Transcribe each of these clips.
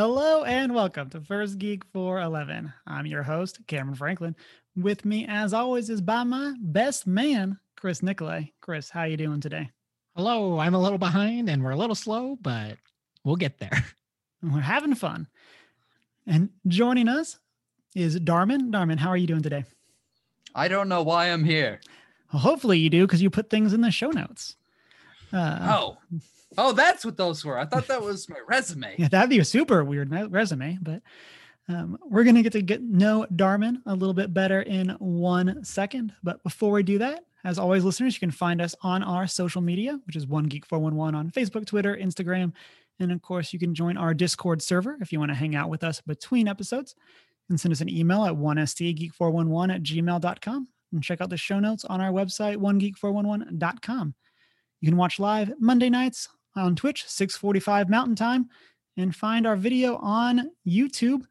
Hello, hello, and welcome to First Geek 411. I'm your host, Cameron Franklin. With me, as always, is by my best man, Chris Nicolay. Chris, how are you doing today? Hello, I'm a little behind and we're a little slow, but we'll get there. We're having fun. And joining us is Darman. Darman, how are you doing today? I don't know why I'm here. Well, hopefully you do because you put things in the show notes. Uh, oh, oh, that's what those were. I thought that was my resume. Yeah, that'd be a super weird resume, but um, we're going to get to get know Darman a little bit better in one second. But before we do that, as always, listeners, you can find us on our social media, which is One Geek 411 on Facebook, Twitter, Instagram. And of course, you can join our Discord server if you want to hang out with us between episodes and send us an email at 1stgeek411 at gmail.com and check out the show notes on our website, onegeek411.com. You can watch live Monday nights on Twitch, 645 Mountain Time, and find our video on YouTube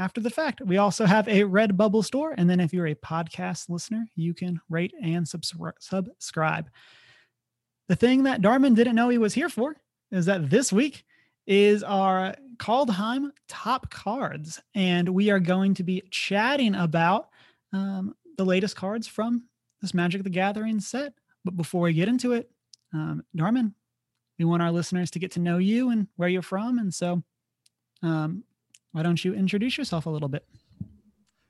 after the fact. We also have a Redbubble store. And then if you're a podcast listener, you can rate and subscribe. The thing that Darman didn't know he was here for is that this week is our Kaldheim top cards. And we are going to be chatting about um, the latest cards from this Magic the Gathering set. But before we get into it, um, Darman, we want our listeners to get to know you and where you're from. And so um, why don't you introduce yourself a little bit?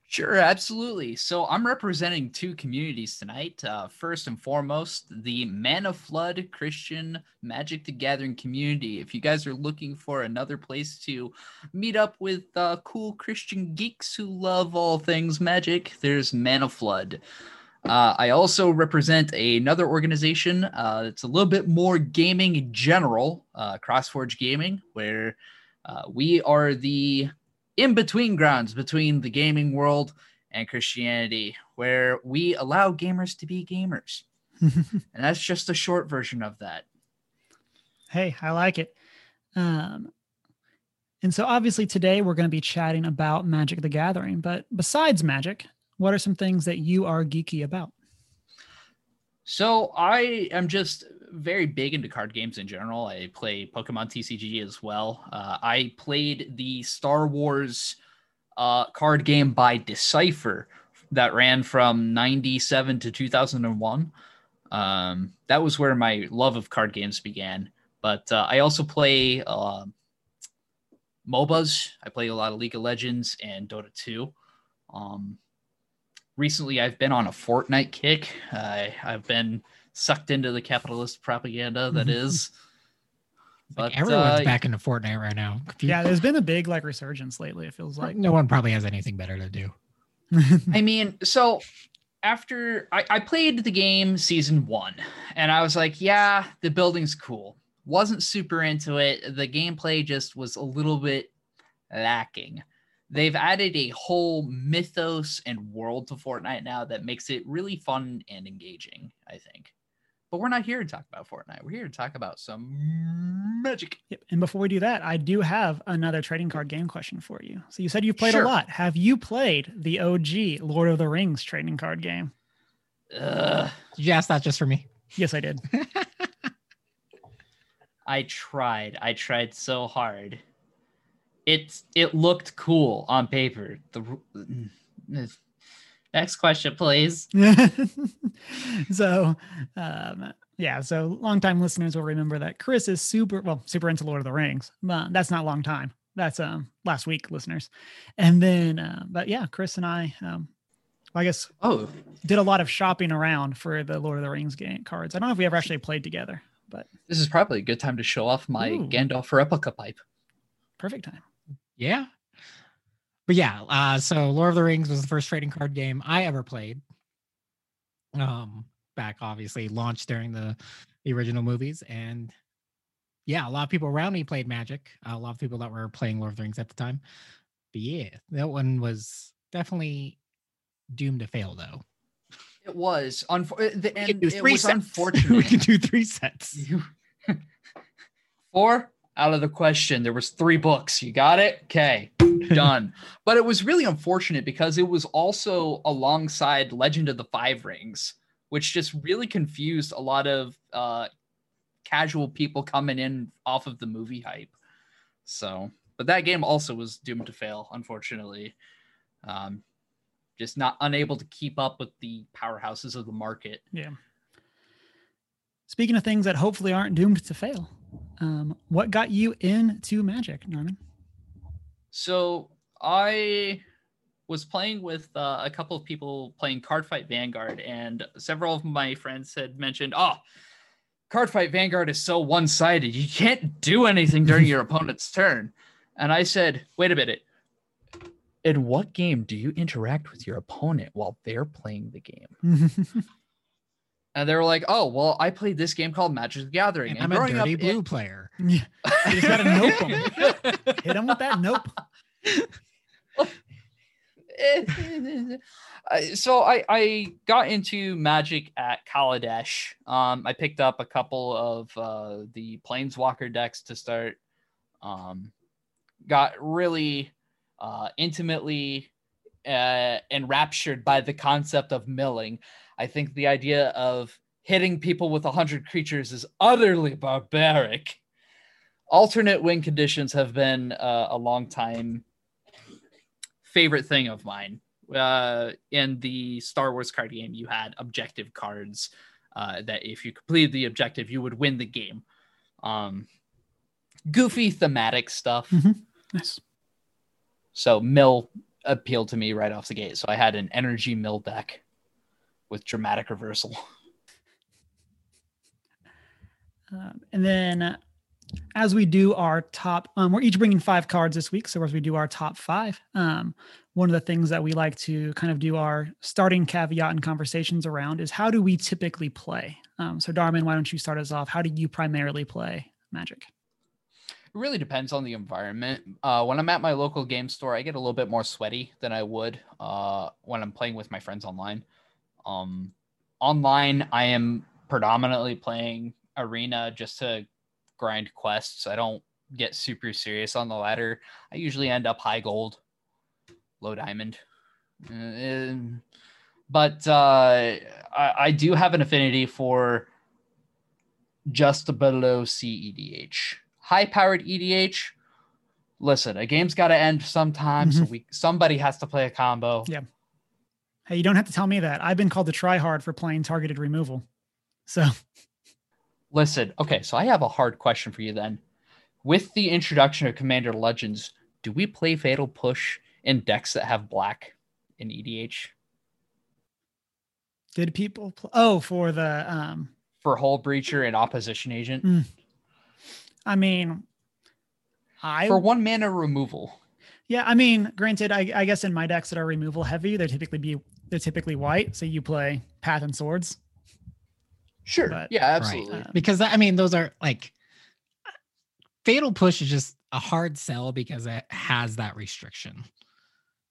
Sure, absolutely. So I'm representing two communities tonight. Uh, first and foremost, the Mana Flood Christian Magic the Gathering community. If you guys are looking for another place to meet up with uh, cool Christian geeks who love all things magic, there's Mana Flood. Uh, I also represent another organization. Uh, it's a little bit more gaming in general, uh, CrossForge Gaming, where uh, we are the in between grounds between the gaming world and Christianity, where we allow gamers to be gamers. and that's just a short version of that. Hey, I like it. Um, and so obviously today we're going to be chatting about Magic the Gathering, but besides Magic, what are some things that you are geeky about? So I am just very big into card games in general. I play Pokemon TCG as well. Uh, I played the Star Wars uh, card game by Decipher that ran from 97 to 2001. Um, that was where my love of card games began. But uh, I also play uh, MOBAs. I play a lot of League of Legends and Dota 2. Um, recently I've been on a Fortnite kick. I've been sucked into the capitalist propaganda that is. But like everyone's uh, back into Fortnite right now. Yeah, there's been a big like resurgence lately. It feels like no one probably has anything better to do. I mean, so after I, I played the game season one, and I was like, yeah, the building's cool. Wasn't super into it. The gameplay just was a little bit lacking they've added a whole mythos and world to Fortnite now that makes it really fun and engaging, I think. But we're not here to talk about Fortnite. We're here to talk about some magic. Yep. And before we do that, I do have another trading card game question for you. So you said you've played sure. a lot. Have you played the OG Lord of the Rings trading card game? Ugh. Did you ask that just for me? Yes, I did. I tried. I tried so hard it it looked cool on paper. The next question, please. so, um, yeah. So, longtime listeners will remember that Chris is super well super into Lord of the Rings. But that's not long time. That's um last week, listeners. And then, uh, but yeah, Chris and I, um, I guess, oh, did a lot of shopping around for the Lord of the Rings game cards. I don't know if we ever actually played together, but this is probably a good time to show off my Ooh. Gandalf replica pipe. Perfect time. Yeah. But yeah, uh, so Lord of the Rings was the first trading card game I ever played. Um, back obviously launched during the the original movies, and yeah, a lot of people around me played Magic. a lot of people that were playing Lord of the Rings at the time. But yeah, that one was definitely doomed to fail, though. It was. Unfor- the, and it was sets. unfortunate. we can do three sets. Four? Out of the question. There was three books. You got it? Okay, done. but it was really unfortunate because it was also alongside Legend of the Five Rings, which just really confused a lot of uh, casual people coming in off of the movie hype. So, but that game also was doomed to fail, unfortunately. Um, just not unable to keep up with the powerhouses of the market. Yeah. Speaking of things that hopefully aren't doomed to fail, um, what got you into Magic, Norman? So I was playing with uh, a couple of people playing Cardfight Vanguard, and several of my friends had mentioned, "Oh, Cardfight Vanguard is so one-sided. You can't do anything during your opponent's turn." And I said, "Wait a minute. In what game do you interact with your opponent while they're playing the game?" and they were like, "Oh, well, I played this game called Magic the Gathering, and, and I'm a dirty blue it- player. Yeah, you just gotta nope. Hit him with that nope." so I, I got into magic at Kaladesh. Um, I picked up a couple of uh, the Planeswalker decks to start. Um, got really uh, intimately uh, enraptured by the concept of milling. I think the idea of hitting people with 100 creatures is utterly barbaric. Alternate win conditions have been uh, a long time favorite thing of mine. Uh, in the Star Wars card game, you had objective cards uh, that if you completed the objective, you would win the game. Um, goofy thematic stuff. Mm-hmm. Nice. So mill appealed to me right off the gate. So I had an energy mill deck with dramatic reversal. Um, and then as we do our top, um, we're each bringing five cards this week. So as we do our top five, um, one of the things that we like to kind of do our starting caveat and conversations around is how do we typically play? Um, so Darman, why don't you start us off? How do you primarily play Magic? It really depends on the environment. Uh, when I'm at my local game store, I get a little bit more sweaty than I would uh, when I'm playing with my friends online. Um, online, I am predominantly playing Arena just to grind quests. I don't get super serious on the ladder. I usually end up high gold, low diamond. Uh, but uh, I, I, do have an affinity for just below CEDH. High powered EDH. Listen, a game's got to end sometime, mm-hmm. so we somebody has to play a combo. Yeah. Hey, you don't have to tell me that. I've been called to try hard for playing targeted removal. So Listen, okay, so I have a hard question for you then. With the introduction of Commander Legends, do we play Fatal Push in decks that have black in EDH? Did people pl- oh for the um for Hullbreacher and Opposition Agent? Mm. I mean, I for one mana removal. Yeah, I mean, granted, I, I guess in my decks that are removal heavy, they're typically be they're typically white. So you play Path and Swords. Sure. But, yeah, absolutely. Right. Because I mean, those are like Fatal Push is just a hard sell because it has that restriction.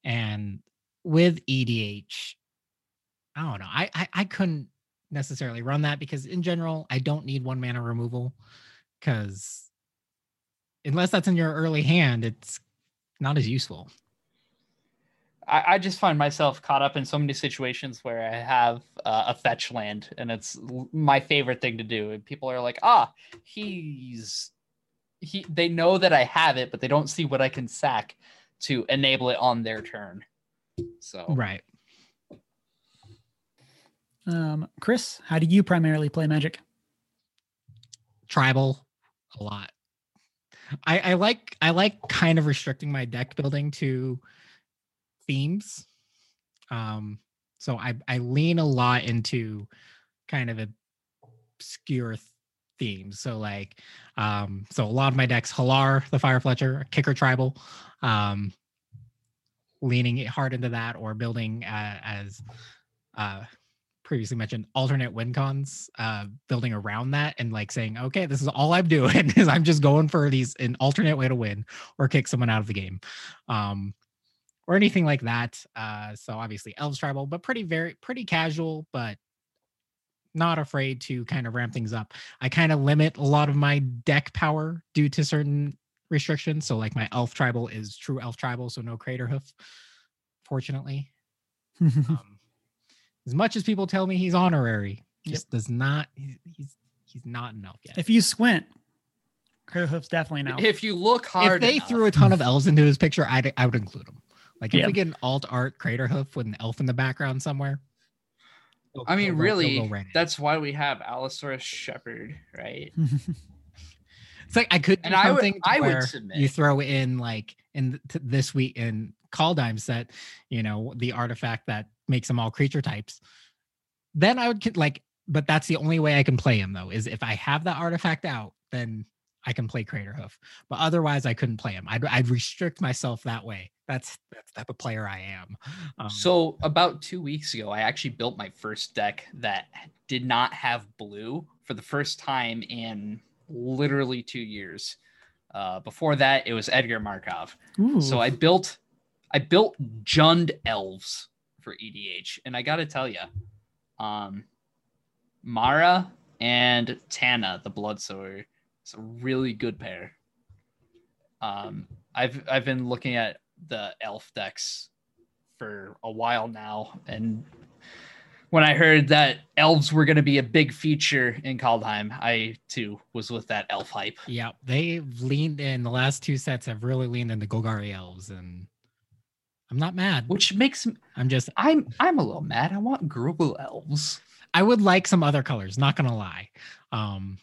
And with EDH, I don't know. I, I, I couldn't necessarily run that because in general, I don't need one mana removal because unless that's in your early hand, it's not as useful. I, I, just find myself caught up in so many situations where I have uh, a fetch land, and it's my favorite thing to do. And people are like, "Ah, he's he." They know that I have it, but they don't see what I can sack to enable it on their turn. So right. Um, Chris, how do you primarily play Magic? Tribal, a lot. I, I like I like kind of restricting my deck building to themes. Um, so I I lean a lot into kind of obscure themes. So like, um, so a lot of my decks, Hallar, the Firefletcher, Kicker Tribal, um, leaning hard into that, or building uh, as uh, previously mentioned alternate win cons, uh, building around that and like saying, okay, this is all I'm doing is I'm just going for these an alternate way to win or kick someone out of the game. Um, or anything like that. Uh, so obviously elves tribal, but pretty very pretty casual, but not afraid to kind of ramp things up. I kind of limit a lot of my deck power due to certain restrictions. So like my elf tribal is true elf tribal, so no Craterhoof, fortunately. um, as much as people tell me he's honorary, just yep. does not he's, he's he's not an elf yet. If you squint, Craterhoof's definitely no. If you look hard, if they enough- threw a ton of elves into his picture, I'd I would include them. Like if Yeah. we get an alt art Craterhoof with an elf in the background somewhere. he'll- I mean, he'll go- he'll really, go right in. that's why we have Allosaurus Shepherd, right? It's like I could do And I would- something to I would submit. you throw in like in th- this week in Call Kaldheim set, you know, the artifact that makes them all creature types. Then I would like, but that's the only way I can play him though, is if I have that artifact out, then I can play Craterhoof. But otherwise, I couldn't play him. I'd, I'd restrict myself that way. That's that's the type of player I am. Um, So about two weeks ago, I actually built my first deck that did not have blue for the first time in literally two years. Uh, before that, it was Edgar Markov. Ooh. So I built, I built Jund elves for EDH, and I got to tell you, um, Mara and Tana, the Blood Bloodsower, it's a really good pair. Um, I've I've been looking at the elf decks for a while now, and when I heard that elves were going to be a big feature in Kaldheim, I too was with that elf hype. yeah, they've leaned in the last two sets have really leaned into Golgari elves, and I'm not mad. Which makes I'm just I'm I'm a little mad. I want Gruul elves. I would like some other colors, not gonna lie. Um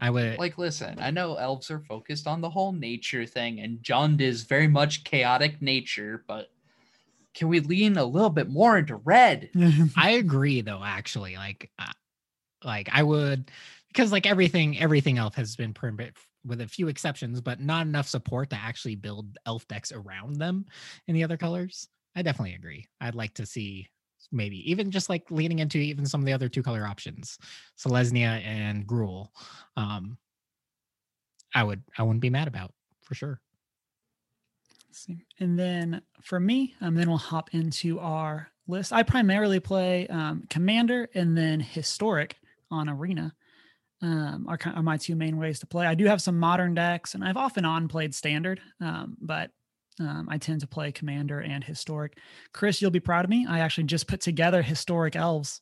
I would Like, listen, I know elves are focused on the whole nature thing, and Jund is very much chaotic nature, but can we lean a little bit more into red? I agree though actually like uh, like I would because like everything everything elf has been permit with a few exceptions but not enough support to actually build elf decks around them in the other colors. I definitely agree. I'd like to see maybe even just like leaning into even some of the other two color options, Selesnya and Gruul. Um I would I wouldn't be mad about for sure. And then for me, um, then we'll hop into our list. I primarily play um, Commander and then Historic on Arena. Um, are, are my two main ways to play. I do have some modern decks, and I've often on played Standard, um, but um, I tend to play Commander and Historic. Chris, you'll be proud of me. I actually just put together Historic Elves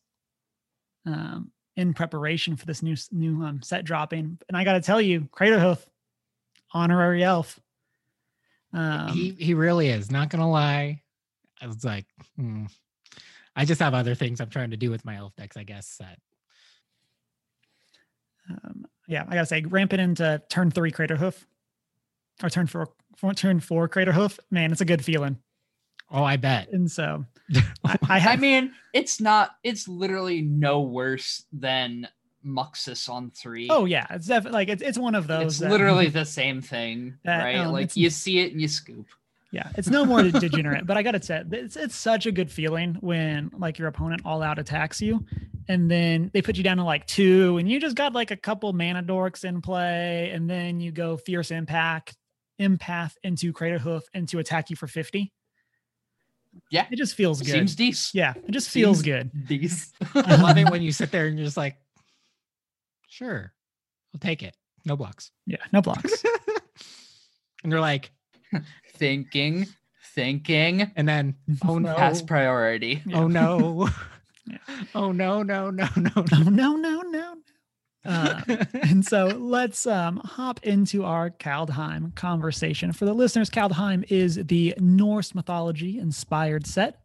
um, in preparation for this new new um, set dropping, and I got to tell you, Craterhoof, honorary elf. Um, he he really is. Not gonna lie, I was like, hmm. I just have other things I'm trying to do with my elf decks. I guess that um, yeah, I gotta say, ramping into turn three Craterhoof or turn four, four turn four Craterhoof, man, it's a good feeling. oh, I bet. And so I, I I mean, it's not, it's literally no worse than Muxus on three. oh yeah, it's definitely like it's it's one of those. it's that- literally the same thing, That, right? um, like you see it and you scoop. yeah, it's no more degenerate. But I gotta say, it's it's such a good feeling when like your opponent all out attacks you, and then they put you down to like two, and you just got like a couple mana dorks in play, and then you go fierce impact, empath into Craterhoof and to attack you for fifty. Yeah. It just feels good. Seems decent. yeah, it just feels seems- good. Decent. I love it when you sit there and you're just like, sure, I'll take it. No blocks. Yeah, no blocks. and they're like, thinking, thinking. and then, oh no, Past priority. Yeah. oh no, Yeah. oh no, no, no, no, no, no, no, no. Uh, and so let's um, hop into our Kaldheim conversation. For the listeners, Kaldheim is the Norse mythology inspired set.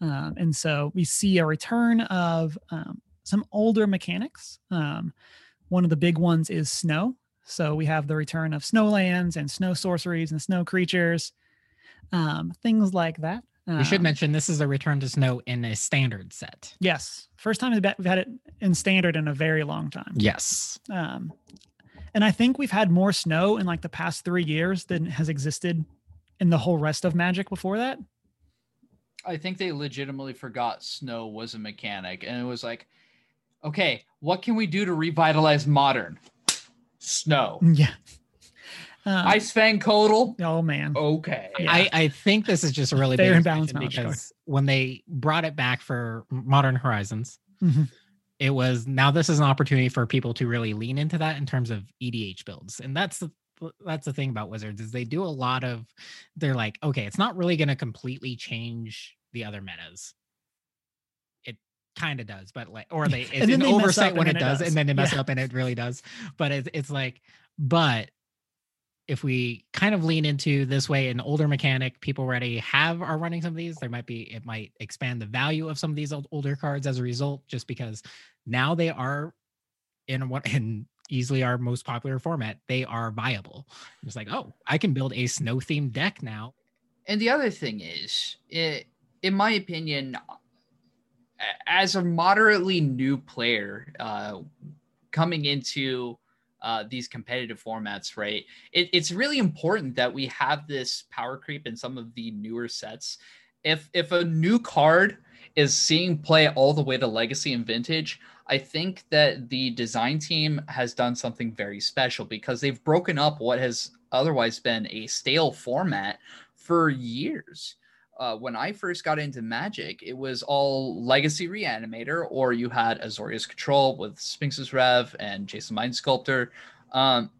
Um, and so we see a return of um, some older mechanics. Um, one of the big ones is snow. So we have the return of snowlands and snow sorceries and snow creatures, um, things like that. We should Um, mention this is a return to snow in a standard set. Yes. First time we've we've had it in standard in a very long time. Yes. Um, and I think we've had more snow in like the past three years than has existed in the whole rest of Magic before that. I think they legitimately forgot snow was a mechanic, and it was like, okay, what can we do to revitalize modern? Snow. Yeah. Uh, Ice Fang Coatl. oh man. Okay. Yeah. I, I think this is just a really Fair big and balanced expansion knowledge because when they brought it back for Modern Horizons, Mhm. it was now this is an opportunity for people to really lean into that in terms of EDH builds, and that's the that's the thing about Wizards is they do a lot of they're like okay, it's not really going to completely change the other metas. It kind of does, but like or they it's then an they mess oversight when it then it does, does. and then they mess Yeah. up and it really does. But it's it's like but if we kind of lean into this way an older mechanic people already have are running some of these. There might be it might expand the value of some of these old, older cards as a result just because now they are in what in easily our most popular format they are viable. It's like oh i can build a snow themed deck now. And the other thing is, it, in my opinion, as a moderately new player uh, coming into uh, these competitive formats, right? It, it's really important that we have this power creep in some of the newer sets. If if a new card is seeing play all the way to Legacy and Vintage, I think that the design team has done something very special because they've broken up what has otherwise been a stale format for years. Uh, when I first got into Magic, it was all Legacy Reanimator, or you had Azorius Control with Sphinx's Rev and Jace, the Mind Sculptor. Um,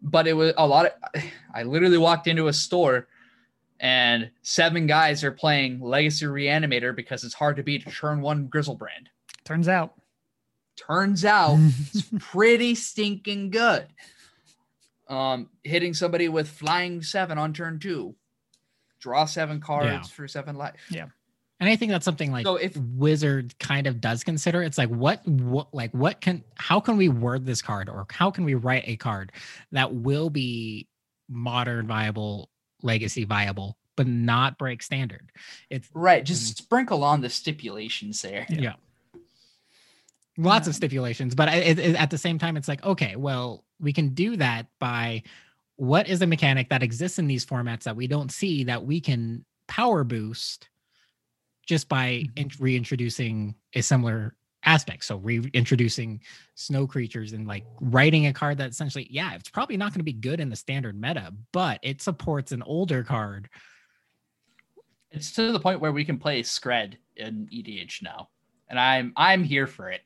but it was a lot of. I literally walked into a store, and seven guys are playing Legacy Reanimator because it's hard to beat turn one Griselbrand. Turns out. Turns out it's pretty stinking good. Um, hitting somebody with flying seven on turn two, draw seven cards Yeah. for seven life. Yeah. And i think that's something like So if wizard kind of does consider it's like what what like what can how can we word this card or how can we write a card that will be modern viable legacy viable but not break standard it's right, just sprinkle on the stipulations there. yeah, lots Um, of stipulations but it, it- at the same time it's like okay well we can do that by what is a mechanic that exists in these formats that we don't see that we can power boost just by in- reintroducing a similar aspect so reintroducing snow creatures and like writing a card that essentially yeah it's probably not going to be good in the standard meta but it supports an older card It's to the point where we can play Skred in EDH now, and I'm I'm here for it.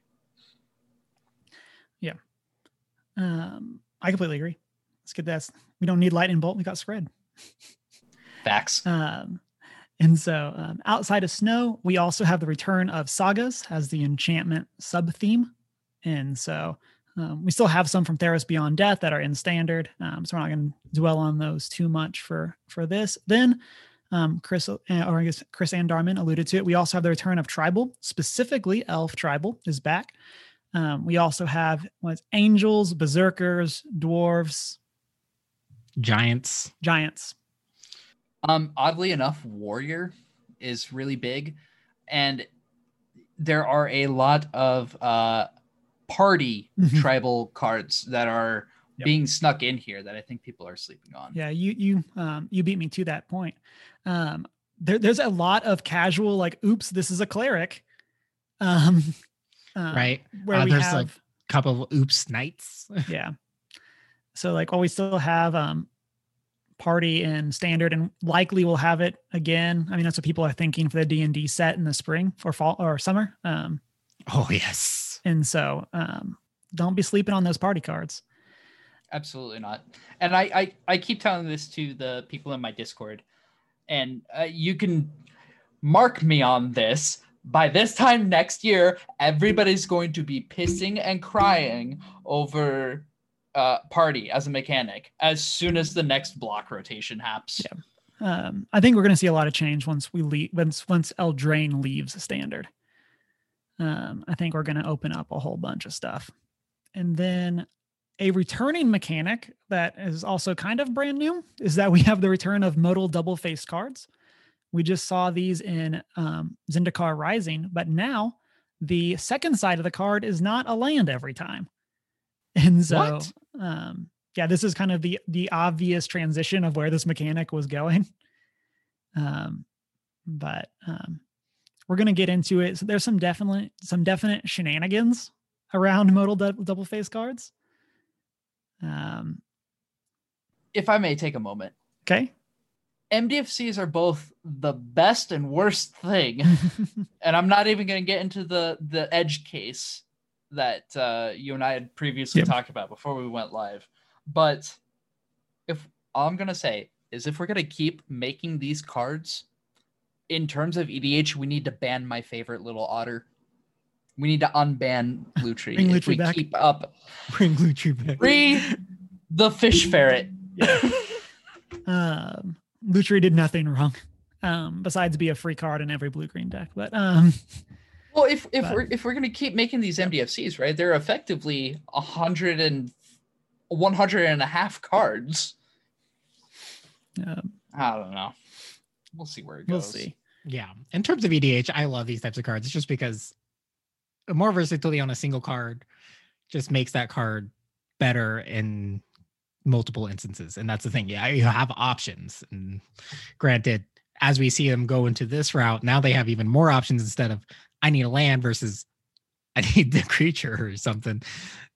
Yeah. Um, I completely agree. Let's get that. We don't need lightning bolt. We got Skred. Facts. Um, and so um, outside of snow, we also have the return of sagas as the enchantment sub theme. And so um, we still have some from Theros Beyond Death that are in standard. Um, so we're not going to dwell on those too much for for this. Then um, Chris, uh, or I guess Chris and Darman alluded to it. We also have the return of tribal, specifically Elf Tribal is back. Um, we also have what's angels, berserkers, dwarves, giants giants. Um, oddly enough, Warrior is really big, and there are a lot of uh, party Mhm. tribal cards that are Yep. being snuck in here that I think people are sleeping on. Yeah, you you um you beat me to that point. Um there, there's a lot of casual like oops, this is a cleric. Um uh, right where Uh, we there's, have like, couple of oops knights yeah. So like while we still have um party and standard and likely we'll have it again. I mean that's what people are thinking for the D&D set in the spring or fall or summer. Um oh yes and so um don't be sleeping on those party cards. Absolutely not. And I, I, I keep telling this to the people in my Discord, and uh, you can mark me on this. By this time next year, everybody's going to be pissing and crying over uh, party as a mechanic as soon as the next block rotation happens. Yeah. Um, I think we're going to see a lot of change once we leave once once Eldraine leaves standard. Um, I think we're going to open up a whole bunch of stuff, and then a returning mechanic that is also kind of brand new is that we have the return of modal double faced cards. We just saw these in um, Zendikar Rising, but now the second side of the card is not a land every time, and so What? Um, yeah, this is kind of the the obvious transition of where this mechanic was going. Um, but um, we're gonna get into it. So there's some definite some definite shenanigans around modal dou- double face cards. Um, If I may take a moment, okay. MDFCs are both the best and worst thing. and I'm not even going to get into the the edge case that uh, you and I had previously Yep. talked about before we went live. But if all I'm going to say is if we're going to keep making these cards in terms of EDH, we need to ban my favorite little otter. We need to unban Lutri. Bring if Lutri we back. keep up bring Lutri back free the fish ferret Yeah. um, Lutri did nothing wrong, um, besides be a free card in every blue green deck. But um, Well, if if But- we're if we're gonna keep making these MDFCs, right? They're effectively a hundred and one hundred and a half cards. um, I don't know. We'll see where it goes. we'll goes. see. Yeah. In terms of EDH, I love these types of cards. It's just because more versatility on a single card just makes that card better in multiple instances. And that's the thing. Yeah, you have options. And granted, as we see them go into this route, now they have even more options instead of I need a land versus I need the creature or something.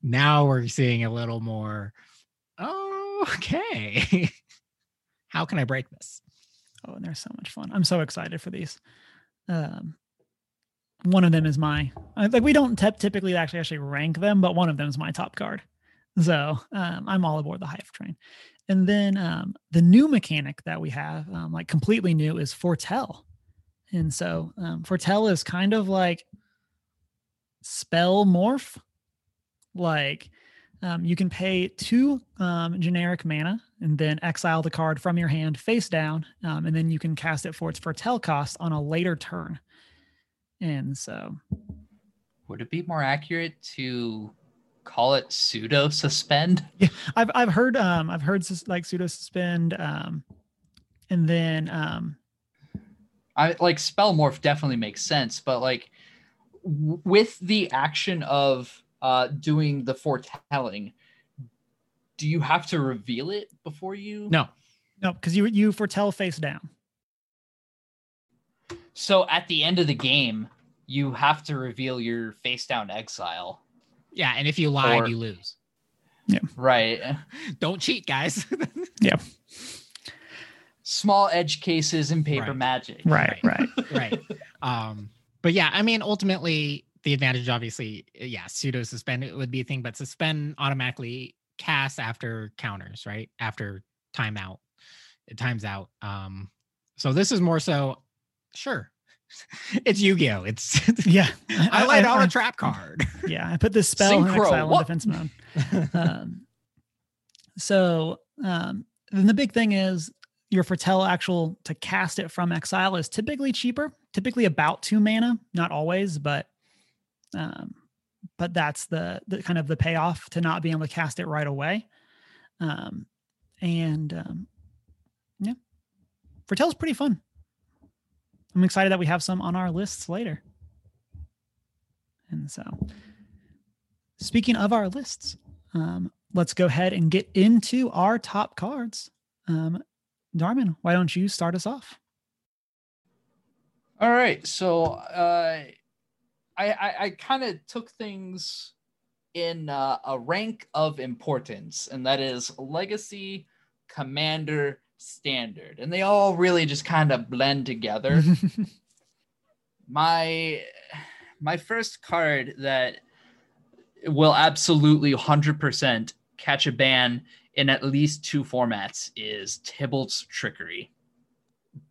Now we're seeing a little more, oh, okay. How can I break this? Oh, and they're so much fun. I'm so excited for these. Um, one of them is my like we don't typically actually actually rank them, but one of them is my top card. So um, I'm all aboard the hype train. And then um, the new mechanic that we have, um, like completely new, is foretell. And so um, foretell is kind of like spell morph. Like um, you can pay two um, generic mana and then exile the card from your hand face down, um, and then you can cast it for its foretell cost on a later turn. And so, Would it be more accurate to call it pseudo suspend? Yeah, I've I've heard um I've heard like pseudo suspend, um, and then um I like spell morph definitely makes sense, but like w- with the action of uh doing the foretelling, do you have to reveal it before you? No. no, because you you foretell face down. So at the end of the game, you have to reveal your face down exile. Yeah. And if you lie, Or- you lose. Yeah. Right. Don't cheat, guys. Small edge cases and paper Right. magic. Right, right. right. Um, but yeah, I mean, ultimately, the advantage, obviously, uh, yeah, pseudo suspend it would be a thing, but suspend automatically casts after counters, right? After timeout, it times out. Um, so this is more so, sure, it's Yu-Gi-Oh. It's Yeah, I laid out a trap card. yeah, I put this spell in Synchro, exile in what? defense mode. um, so um, then the big thing is your foretell actual to cast it from exile is typically cheaper, typically about two mana, not always, but um, but that's the, the kind of the payoff to not being able to cast it right away. Um, and um, yeah, foretell's pretty fun. I'm excited that we have some on our lists later. And so, speaking of our lists, um, let's go ahead and get into our top cards. Um, Darman, why don't you start us off? All right. So uh, I I, I kind of took things in uh, a rank of importance, and that is legacy, commander, standard, and they all really just kind of blend together. my my first card that will absolutely 100% catch a ban in at least two formats is Tibalt's Trickery.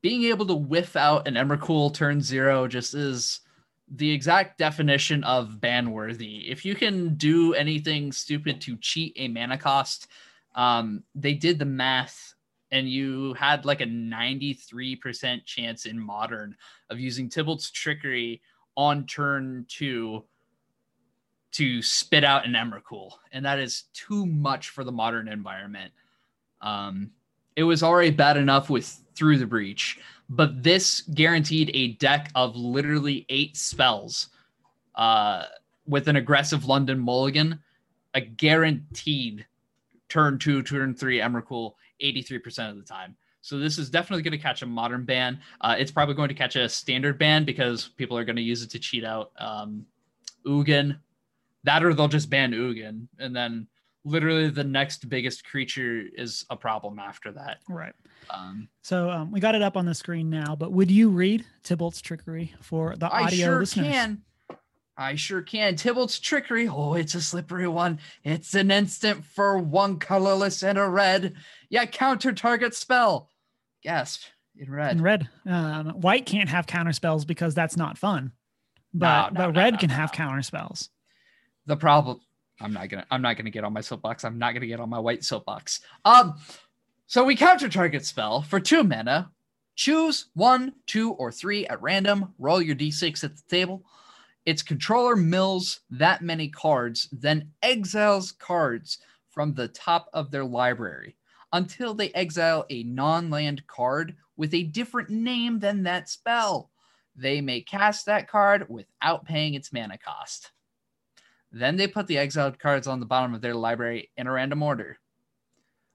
Being able to whiff out an Emrakul turn zero just is the exact definition of ban worthy. If you can do anything stupid to cheat a mana cost, um, they did the math and you had like a 93% chance in modern of using Tibalt's Trickery on turn two to spit out an Emrakul, and that is too much for the modern environment. Um, it was already bad enough with Through the Breach, but this guaranteed a deck of literally eight spells uh, with an aggressive London Mulligan, a guaranteed turn two, turn three Emrakul 83% of the time. So this is definitely going to catch a modern ban. Uh, it's probably going to catch a standard ban because people are going to use it to cheat out um, Ugin. That or they'll just ban Ugin, and then literally the next biggest creature is a problem after that. right. Um, So um, we got it up on the screen now, but would you read Tibalt's trickery for the I audio sure listeners? can. I sure can. Tibalt's trickery. Oh, it's a slippery one. It's an instant for one colorless and a red. Yeah, counter target spell. Gasp in red. In red, um, white can't have counter spells because that's not fun. But No, no, but no, red can have counter spells. The problem i'm not gonna i'm not gonna get on my soapbox i'm not gonna get on my white soapbox um So we counter target spell for two mana. Choose one, two, or three at random. Roll your d6 at the table. Its controller mills that many cards, then exiles cards from the top of their library until they exile a non land card with a different name than that spell. They may cast that card without paying its mana cost. Then they put the exiled cards on the bottom of their library in a random order.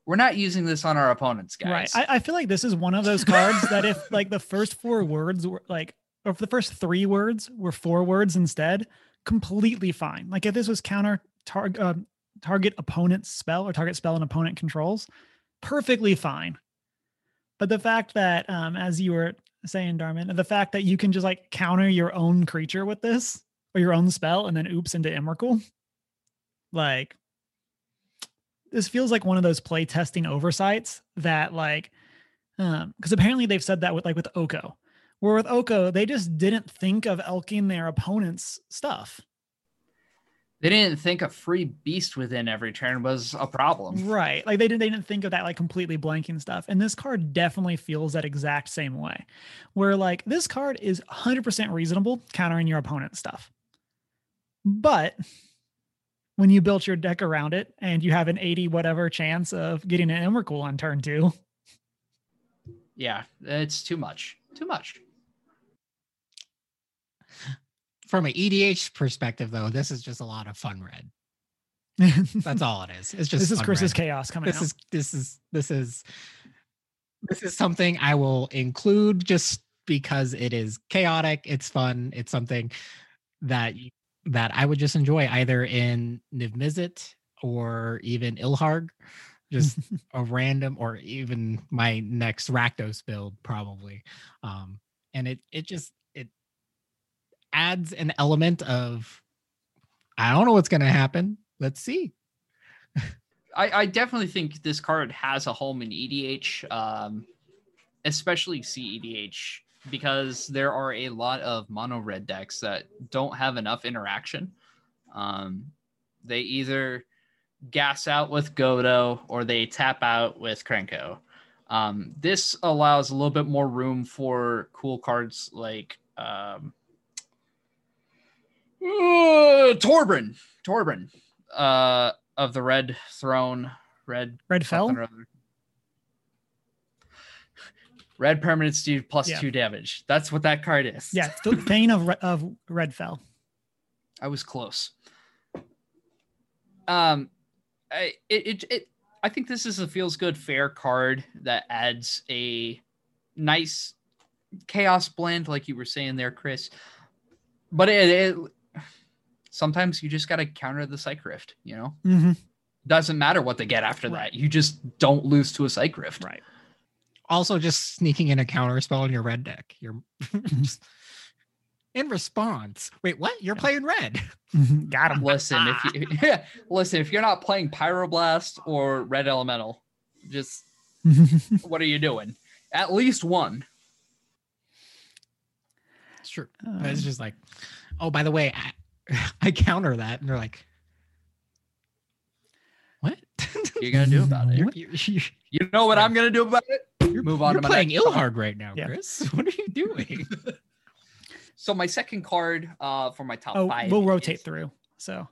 We're not using this on our opponents, guys. Right. I, I feel like this is one of those cards that if like the first four words were like, or if the first three words were four words instead, completely fine. Like if this was counter tar- uh, target opponent spell or target spell and opponent controls, perfectly fine. But the fact that, um, as you were saying, Darman, the fact that you can just like counter your own creature with this or your own spell and then oops into Emrakul, like this feels like one of those play testing oversights that like, um, because apparently they've said that with like with Oko, where with Oko they just didn't think of elking their opponent's stuff. They didn't think a free beast within every turn was a problem. Right. Like they didn't they didn't think of that like completely blanking stuff. And this card definitely feels that exact same way. Where like this card is 100% reasonable countering your opponent's stuff. But when you built your deck around it and you have an 80 whatever chance of getting an Emrakul on turn 2. Yeah, it's too much. Too much. From an EDH perspective, though, this is just a lot of fun red. That's all it is. It's just this is Chris's red. chaos coming This out. is this is this is this is something I will include just because it is chaotic. It's fun. It's something that y- that I would just enjoy either in Niv Mizzet or even Ilharg. Just a random or even my next Rakdos build probably. Um and it it just it adds an element of I don't know what's going to happen. Let's see. I, I definitely think this card has a home in EDH, um, especially CEDH, because there are a lot of mono red decks that don't have enough interaction. Um, they either gas out with Godo or they tap out with Krenko. Um, this allows a little bit more room for cool cards like um, uh, Torbran. Torbran. Uh, of the red throne, red Red fell. Something or other. Red permanent Steve plus Yeah. two damage. That's what that card is. Yeah, the Thane of of Red fell. I was close. Um, I it, it it I think this is a feels good fair card that adds a nice chaos blend, like you were saying there, Chris. But it, it sometimes you just gotta counter the psych rift. You know, Mm-hmm. doesn't matter what they get after Right. that. You just don't lose to a psych rift. Right. Also, just sneaking in a counter spell in your red deck. You're in response. Wait, what? You're Yeah. playing red. Mhm. Got him. Listen, if you listen, if you're not playing Pyroblast or Red Elemental, just what are you doing? At least one. It's true. But it's Um, just like, oh, by the way, I, I counter that, and they're like, what? You're gonna do about it. You're, you're, you're, You know what I'm gonna do about it? You're- Move on You're to my playing next one. Ilharg right now, Yeah. Chris. What are you doing? So my second card uh for my top oh, five. we'll rotate is- through. So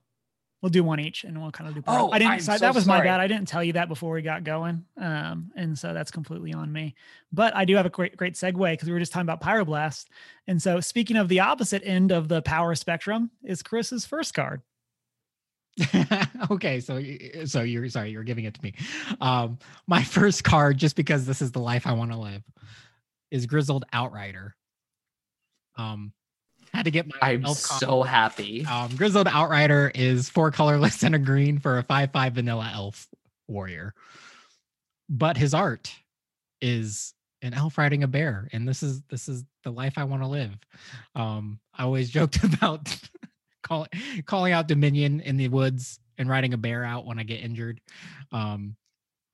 we'll do one each, and we'll kind of do. Oh, I didn't. So so that was my bad. I didn't tell you that before we got going, um, and so that's completely on me. But I do have a great, great segue because we were just talking about Pyroblast, and so speaking of the opposite end of the power spectrum is Chris's first card. okay, so so you're sorry, you're giving it to me. Um, my first card, just because this is the life I want to live, is Grizzled Outrider. Um, had to get my I'm so happy. Um, Grizzled Outrider is four colorless and a green for a five-five vanilla elf warrior. But his art is an elf riding a bear, and this is this is the life I want to live. Um, I always joked about call, calling out Dominion in the woods and riding a bear out when I get injured. Um,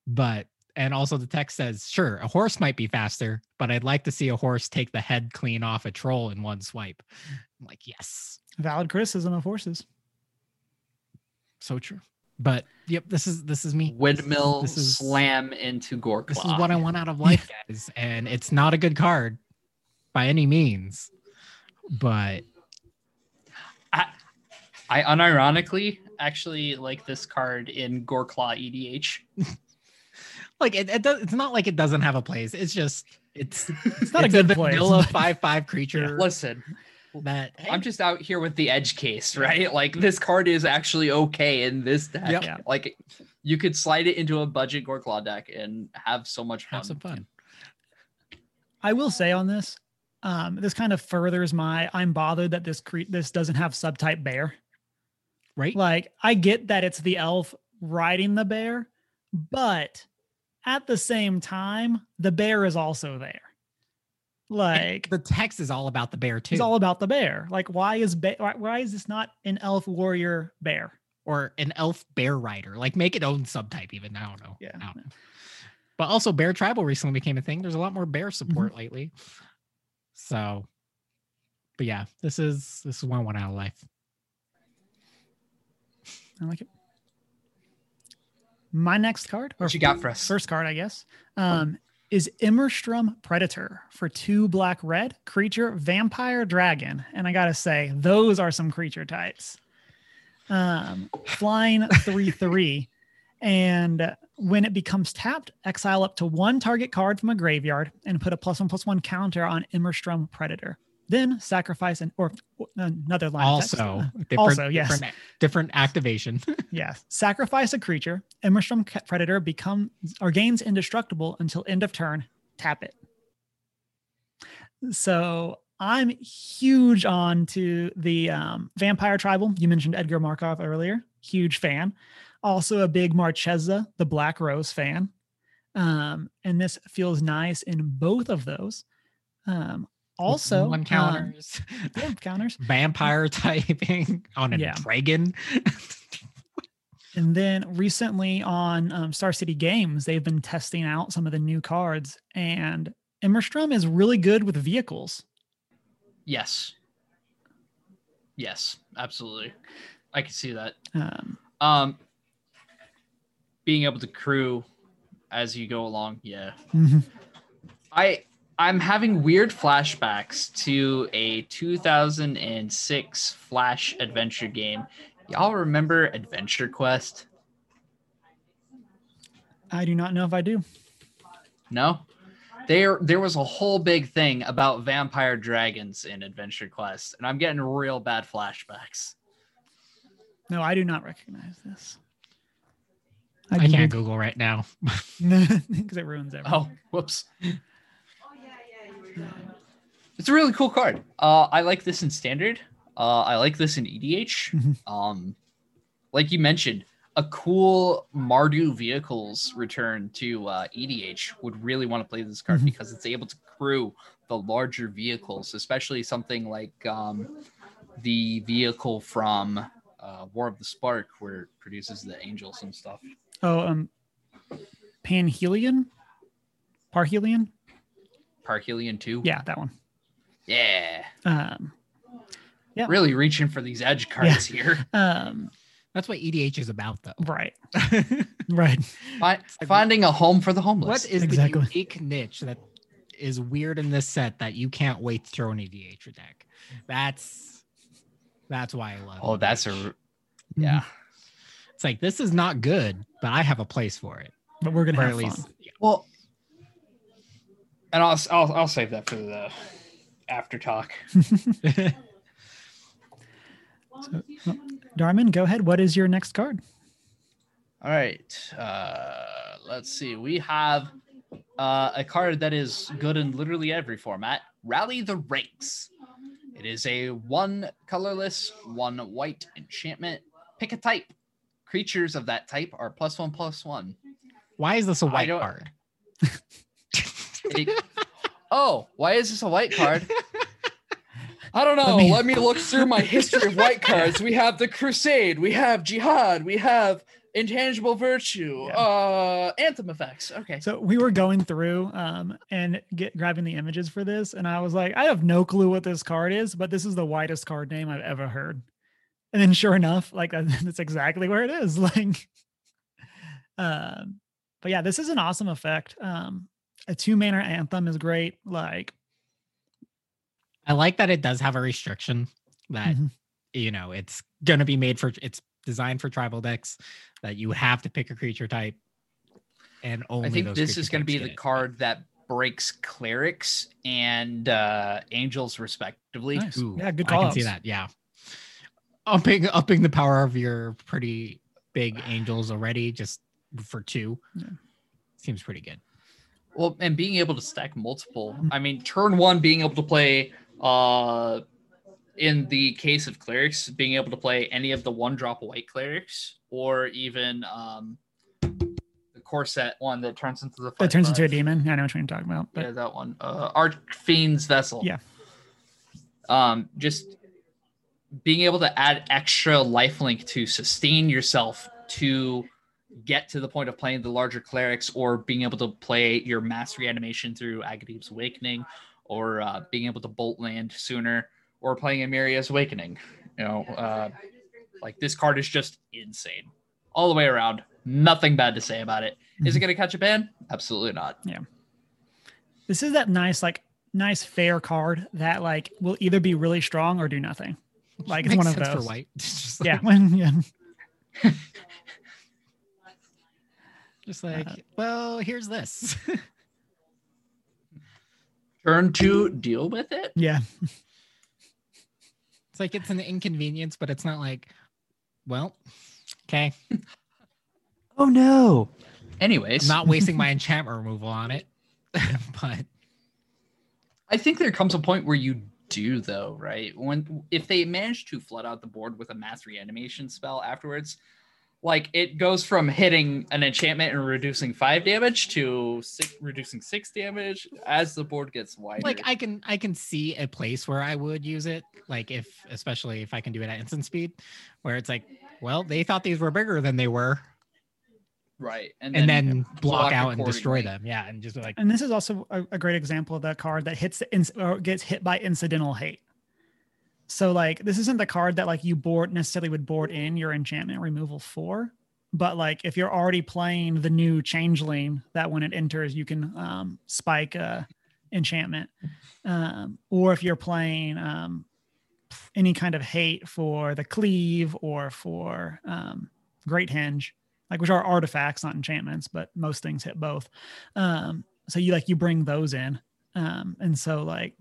but and also the text says, sure, a horse might be faster, but I'd like to see a horse take the head clean off a troll in one swipe. I'm like, yes, Valid criticism of horses. so true. But yep, this is this is me. Windmill This is- slam into Gorklaw. This is what I want out of life, guys. And it's not a good card by any means. But I unironically actually like this card in Goreclaw EDH. like it, it does, it's not like it doesn't have a place. It's just it's It's not a good place. vanilla five five creature Listen, that I'm just out here with the edge case, right? Like this card is actually okay in this deck. Yep. Like you could slide it into a budget Goreclaw deck and have so much fun. have some fun. I will say on this, um, this kind of furthers my I'm bothered that this cre- this doesn't have subtype bear. Right? Like I get that it's the elf riding the bear, but at the same time, the bear is also there. Like the text is all about the bear too. it's all about the bear. Like why is ba- why, why is this not an elf warrior bear? or an elf bear rider. Like make it own subtype even. I don't know. Yeah. I don't know. But also bear tribal recently became a thing. There's a lot more bear Mm-hmm. support lately. So but yeah, this is this is one one out of life. I like it. My next card, or What you got for us? first card, I guess, um, is Immersturm Predator for two black red creature vampire dragon. And I gotta say, those are some creature types. Um, flying three three, and when it becomes tapped, exile up to one target card from a graveyard and put a plus one plus one counter on Immersturm Predator. Then sacrifice an or or another line. Also, Uh, different, also, yes. different, different activation. Yes. Sacrifice a creature. Immersturm ca- Predator becomes or gains indestructible until end of turn. Tap it. So I'm huge on to the um, Vampire Tribal. You mentioned Edgar Markov earlier. Huge fan. Also a big Marchesa, the Black Rose fan. Um, and this feels nice in both of those. Um, also, one um, counters, yeah, counters. vampire typing on a Yeah. dragon. And then recently on um, Star City Games, they've been testing out some of the new cards, and Immersturm is really good with vehicles. Yes. Yes, absolutely. I can see that. Um, Um being able to crew as you go along, yeah. mhm. I I'm having weird flashbacks to a 2006 Flash adventure game. Y'all remember Adventure Quest? I do not know if I do. No. There there was a whole big thing about vampire dragons in Adventure Quest, and I'm getting real bad flashbacks. No, I do not recognize this. I can't Google right now. because it ruins oh, everything. Oh, whoops. It's a really cool card. Uh, I like this in standard. Uh, I like this in EDH. Mhm. Um, like you mentioned, a cool Mardu vehicles return to uh, EDH would really want to play this card Mhm. because it's able to crew the larger vehicles, especially something like um, the vehicle from uh, War of the Spark, where it produces the angels and stuff. Oh, um, Panhelion, Parhelion. Parhelion 2. Yeah, that one. Yeah. Um, Yeah. Really reaching for these edge cards here. um, That's what EDH is about, though. right, right. Fi- finding a home for the homeless. What is Exactly. the unique niche that is weird in this set that you can't wait to throw an EDH deck? That's that's why I love. Oh, that's a EDH. yeah. It's like this is not good, but I have a place for it. But we're gonna Or have at least, fun. Well, and I'll I'll I'll save that for the after talk. So, well, Darman, go ahead. What is your next card? All right. Uh, let's see. We have uh, a card that is good in literally every format. Rally the Ranks. It is a one colorless, one white enchantment. Pick a type. Creatures of that type are plus one plus one. why is this a white card? It- oh, why is this a white card? I don't know. Let Let me- me, look through my history of white cards. We have the Crusade, we have Jihad, we have Intangible Virtue, Yeah. uh, Anthem effects. Okay. So we were going through um, and get grabbing the images for this, and I was like, I have no clue what this card is, but this is the whitest card name I've ever heard. and then sure enough, like that's exactly where it is. Like, um, but yeah, this is an awesome effect. Um, a two mana anthem is great. Like, I like that it does have a restriction that Mhm. you know it's gonna be made for it's designed for tribal decks that you have to pick a creature type and only I think those this is going to be the it. card that breaks clerics and uh, angels respectively. nice. Ooh, yeah, good call. I call. can see that. Yeah, upping upping the power of your pretty big angels already just for two Yeah. seems pretty good. Well, and being able to stack multiple. I mean, turn one, being able to play. Uh, in the case of clerics, being able to play any of the one drop white clerics, or even um, the Core Set one that turns into the That turns into a demon. I know what you're talking about. But yeah, that one. Uh, Archfiend's Vessel. Yeah. Um, just being able to add extra lifelink to sustain yourself to get to the point of playing the larger clerics or being able to play your mass reanimation through Agadeem's Awakening or uh, being able to bolt land sooner or playing Emeria's Awakening. You know, uh, like this card is just insane all the way around. Nothing bad to say about it. Is it going to catch a ban? Absolutely not. Yeah. This is that nice, like, nice fair card that like will either be really strong or do nothing. Like, it's one of sense for those. white. It's just Yeah. like, When yeah. just like uh-huh. well, here's this. Turn to deal with it. Yeah. It's like it's an inconvenience, but it's not like, well, okay. Oh no. Anyways, I'm not wasting my enchantment removal on it. but I think there comes a point where you do though, right? When if they manage to flood out the board with a mass reanimation spell afterwards, like it goes from hitting an enchantment and reducing five damage to six, reducing six damage as the board gets wider. like I can I can see a place where I would use it, like if especially if I can do it at instant speed, where it's like, well, they thought these were bigger than they were, right, and then, block, block out and destroy them. Yeah, and just like And this is also a, a great example of that card that hits the ins- or gets hit by incidental hate. So like this isn't the card that like you board necessarily would board in your enchantment removal for, but like if you're already playing the new changeling that when it enters you can um, spike uh, enchantment, um, or if you're playing um, any kind of hate for the cleave or for um, Great Henge, like which are artifacts, not enchantments, but most things hit both. Um, so you like you bring those in, um, and so like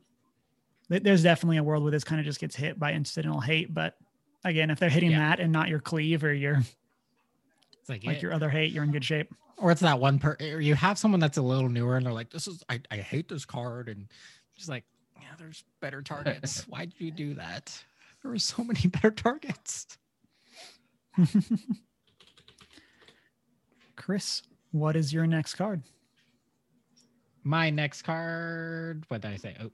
there's definitely a world where this kind of just gets hit by incidental hate. But again, if they're hitting Yeah. that and not your cleave or your it's like, like yeah. your other hate, you're in good shape. or it's that one per or you have someone that's a little newer and they're like, this is I, I hate this card, and just like, yeah, there's better targets. Why'd you do that? There were so many better targets. Chris, what is your next card? My next card, what did I say? Oh,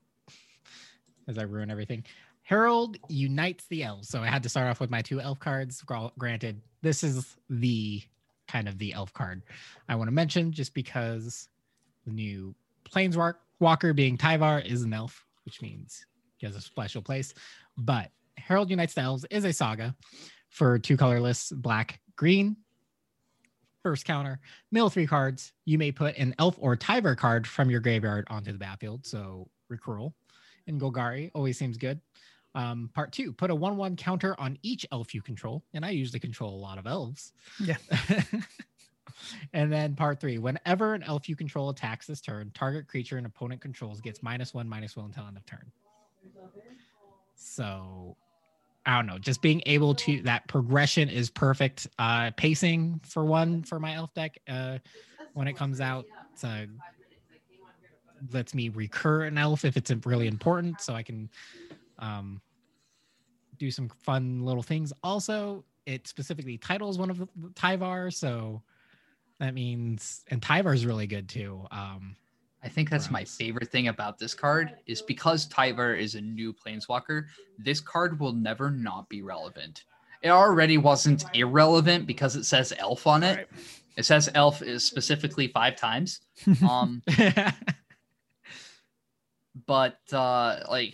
as I ruin everything. Harald unites the elves. So I had to start off with my two elf cards. Granted, this is the kind of the elf card I want to mention just because the new Planeswalk Walker being Tyvar is an elf, which means he has a special place. But Harald Unites the Elves is a saga for two colorless, black, green. First counter, mill three cards. You may put an elf or Tyvar card from your graveyard onto the battlefield. So Recrural and Golgari always seems good. Um, part two, put a one-one counter on each elf you control, and I usually control a lot of elves. Yeah. and then part three, whenever an elf you control attacks this turn, target creature an opponent controls gets minus one, minus one until end of turn. So I don't know, just being able to that progression is perfect. Uh pacing for one for my elf deck. Uh when it comes out, it's uh lets me recur an elf if it's really important, so I can um do some fun little things. Also, it specifically titles one of the Tyvar, so that means and Tyvar is really good too. Um I think that's my favorite thing about this card is because Tyvar is a new planeswalker, this card will never not be relevant. It already wasn't irrelevant because it says elf on it. Right. It says elf is specifically five times. Um, but uh like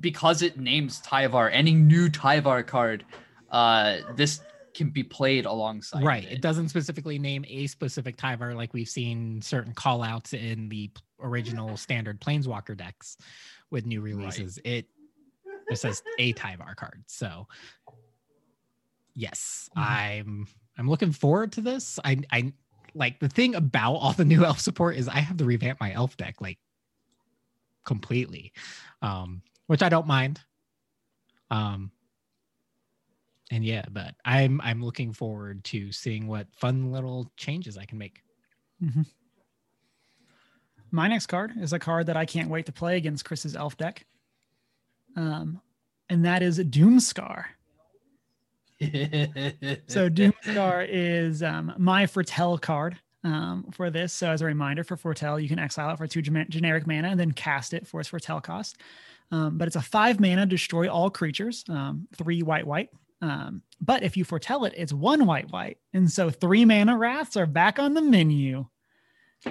because it names Tyvar, any new Tyvar card uh, this can be played alongside. right. It. It doesn't specifically name a specific Tyvar like we've seen certain call outs in the original standard Planeswalker decks with new releases. It just says a Tyvar card. So yes, Mhm. I'm I'm looking forward to this. I I like the thing about all the new elf support is I have to revamp my elf deck like completely. Um, which I don't mind. Um and yeah, but I'm I'm looking forward to seeing what fun little changes I can make. My next card is a card that I can't wait to play against Chris's elf deck. Um, and that is Doomskar. So Doomskar is um, my Foretell card um, for this. So as a reminder for Foretell, you can exile it for two generic mana and then cast it for its Foretell cost. Um, but it's a five mana destroy all creatures, um, three white white. Um, but if you foretell it, it's one white white, and so three mana wraths are back on the menu.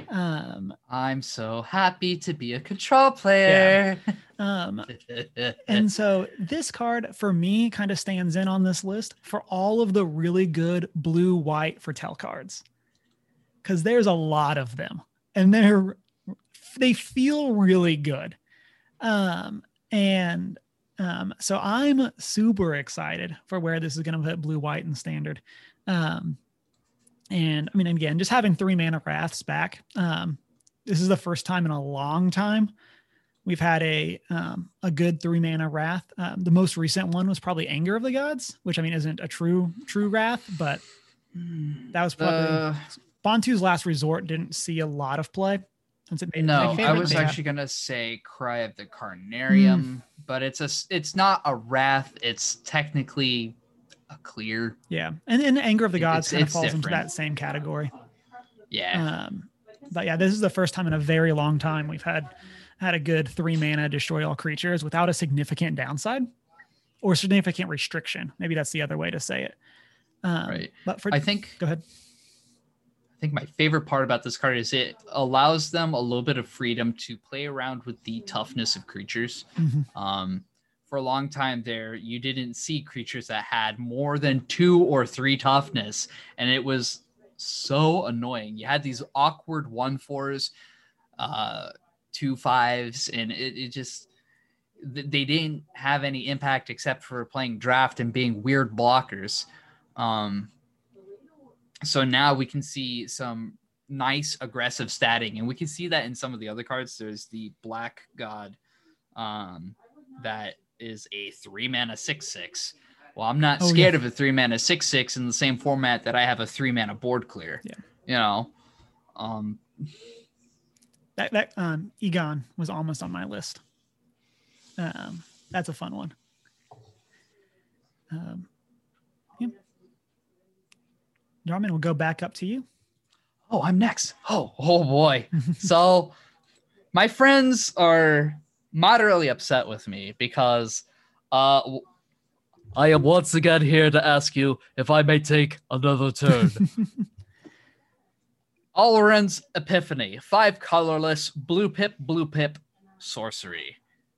Um, I'm so happy to be a control player. um, and so this card for me kind of stands in on this list for all of the really good blue white foretell cards because there's a lot of them and they're they feel really good. Um and um so i'm super excited for where this is going to put blue white and standard. Um and i mean again just having three mana wraths back um this is the first time in a long time we've had a um, a good three mana wrath. Um, the most recent one was probably Anger of the Gods, which I mean isn't a true true wrath, but that was probably Uh, Bantu's last resort. Didn't see a lot of play since it made no, I was mana. actually gonna say Cry of the Carnarium, but it's a s- it's not a wrath. It's technically a clear. yeah, and then Anger of the Gods it's- kind of it's falls into that same category. Yeah. Um, but yeah, this is the first time in a very long time we've had had a good three mana destroy all creatures without a significant downside or significant restriction. Maybe that's the other way to say it. Um, Right. But for I think go ahead. I think my favorite part about this card is it allows them a little bit of freedom to play around with the toughness of creatures. Mhm. Um, for a long time there, you didn't see creatures that had more than two or three toughness, and it was so annoying. You had these awkward one fours, uh, two fives, and it, it just they didn't have any impact except for playing draft and being weird blockers. Um, so now we can see some nice aggressive statting, and we can see that in some of the other cards. There's the Black God, um, that is a three mana six six. Well, I'm not Oh, yeah. scared of a three mana six six in the same format that I have a three mana board clear. Yeah. you know, um, That that um Egon was almost on my list. Um, that's a fun one. Um, yeah. Darman, we'll go back up to you. Oh, I'm next. Oh, oh boy. so my friends are moderately upset with me because uh I am once again here to ask you if I may take another turn. Alrund's Epiphany, five colorless, blue pip, blue pip, sorcery.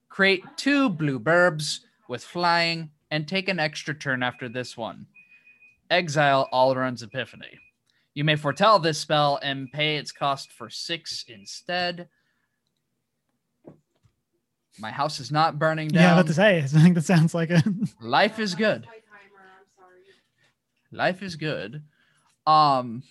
Create two blue burbs with flying and take an extra turn after this one. Exile Alrund's Epiphany. You may foretell this spell and pay its cost for six instead. My house is not burning down. yeah, down. what to say? I think that sounds like a Life is good. Life is good. Um,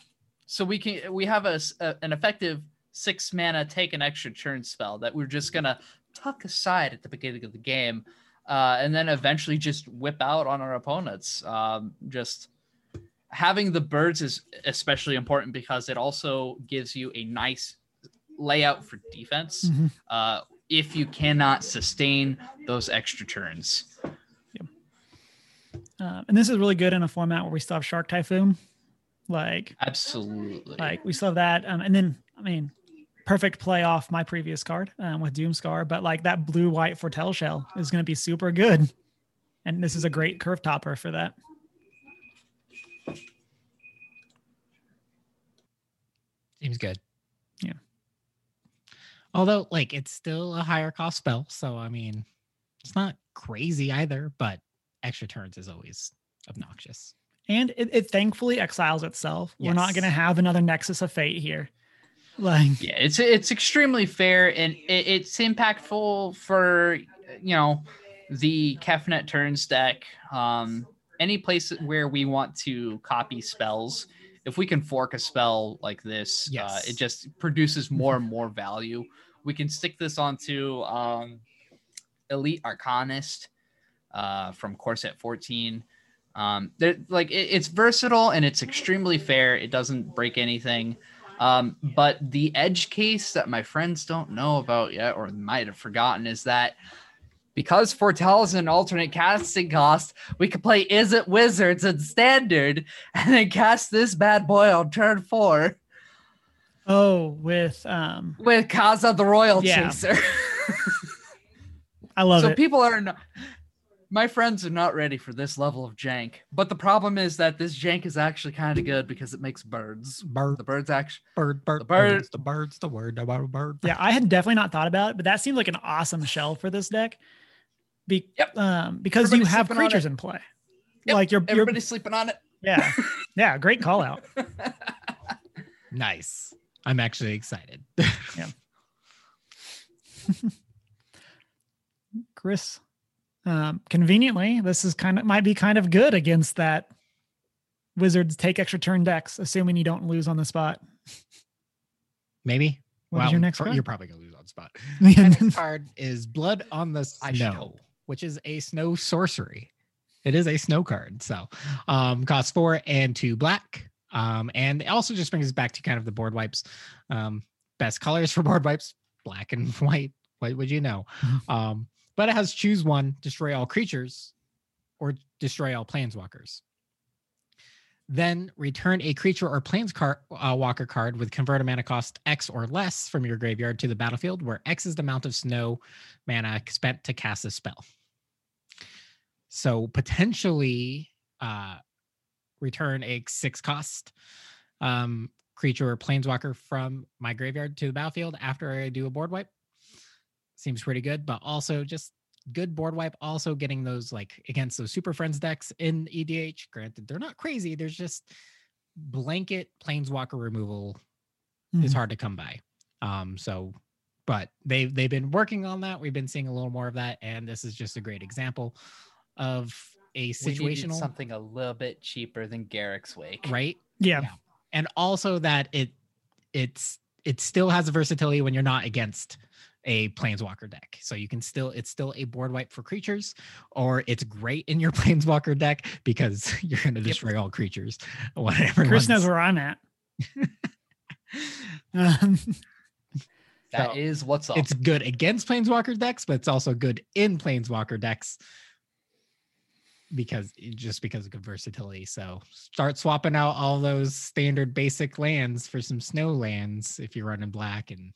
so we can we have a, s- a- an effective six mana take an extra turn spell that we're just gonna tuck aside at the beginning of the game, uh, and then eventually just whip out on our opponents. Um, just having the birds is especially important because it also gives you a nice layout for defense. Mhm. Uh, if you cannot sustain those extra turns. Uh, and this is really good in a format where we still have Shark Typhoon. Like, Absolutely. like we still have that. Um, and then, I mean, perfect play off my previous card um, with Doomskar, but like that blue white Foretell Shell is going to be super good. And this is a great curve topper for that. Seems good. Yeah. Although, like, it's still a higher cost spell, so I mean, it's not crazy either. But extra turns is always obnoxious. and it, it thankfully exiles itself. We're not going to have another Nexus of Fate here. Like, Yeah, it's it's extremely fair and it, it's impactful for you know the Kefnet turns deck. Um, any place where we want to copy spells, if we can fork a spell like this, uh, it just produces more and more value. We can stick this onto um, Elite Arcanist uh, from Core Set 14. Um, like it, it's versatile and it's extremely fair. It doesn't break anything. Um, but the edge case that my friends don't know about yet, or might have forgotten, is that because Foretell is an alternate casting cost, we could play Is It Wizards in standard and then cast this bad boy on turn four oh, with um, with Kaza the Roil Yeah. Chaser. I love so it. So people are not. My friends are not ready for this level of jank. But the problem is that this jank is actually kind of good because it makes birds. Bird, The birds actually. bird, bird, the bird- birds, the birds, the word, the bird, bird. yeah, I had definitely not thought about it, but that seemed like an awesome shell for this deck. Be, Yep. um, because Everybody's you have creatures in play. Yep, Like you're, you're Everybody's sleeping on it. yeah, yeah, great call out. Nice. I'm actually excited. yeah. Chris, um, conveniently, this is kind of might be kind of good against that wizards take extra turn decks, assuming you don't lose on the spot. Maybe. What is your next card? You're probably gonna lose on spot. My next card is Blood on the Snow. Which is a snow sorcery. It is a snow card. So um costs four and two black. Um, and it also just brings us back to kind of the board wipes. Um, best colors for board wipes, black and white. What would you know? Um, but it has choose one, destroy all creatures, or destroy all planeswalkers. Then return a creature or planes car, uh, walker card with converted mana cost X or less from your graveyard to the battlefield, where X is the amount of snow mana spent to cast a spell. So potentially uh, return a six cost um, creature or planeswalker from my graveyard to the battlefield after I do a board wipe. Seems pretty good, but also just good board wipe. Also getting those like against those Super Friends decks in EDH. Granted, they're not crazy. There's just blanket planeswalker removal is Mhm. hard to come by. Um, so but they've they've been working on that. We've been seeing a little more of that, and this is just a great example of a We situational something a little bit cheaper than Garrick's Wake. right yeah, Yeah. and also that it it's it still has a versatility when you're not against a planeswalker deck so you can still it's still a board wipe for creatures or it's great in your planeswalker deck because you're going to destroy all creatures whatever Chris knows where I'm at. Um, That So, is what's up. it's good against planeswalker decks but it's also good in planeswalker decks because just because of good versatility so start swapping out all those standard basic lands for some snow lands if you're running black and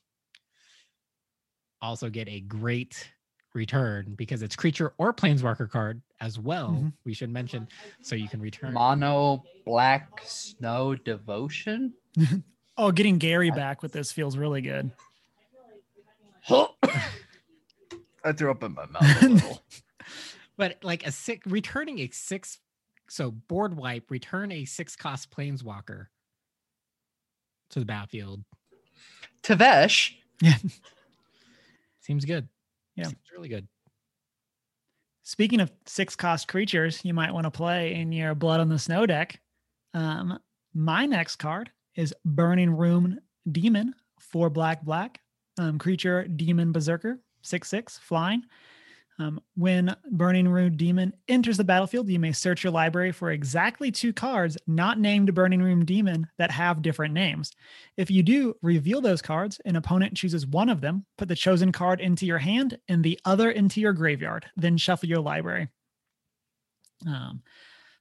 also get a great return because it's creature or planeswalker card as well Mhm. we should mention so you can return Mono Black Snow Devotion. oh, getting Gary back with this feels really good. I threw up in my mouth a little. but like a six returning a six so board wipe return a six cost planeswalker to the battlefield Tavesh. Seems good Yeah. seems really good Speaking of six cost creatures, you might want to play in your Blood on the Snow deck. Um, my next card is Burning-Rune Demon, four black, black. Um, creature, Demon Berserker, six, six, flying. Um, when Burning-Rune Demon enters the battlefield, you may search your library for exactly two cards not named Burning-Rune Demon that have different names. If you do, reveal those cards. An opponent chooses one of them, put the chosen card into your hand and the other into your graveyard, then shuffle your library. Um,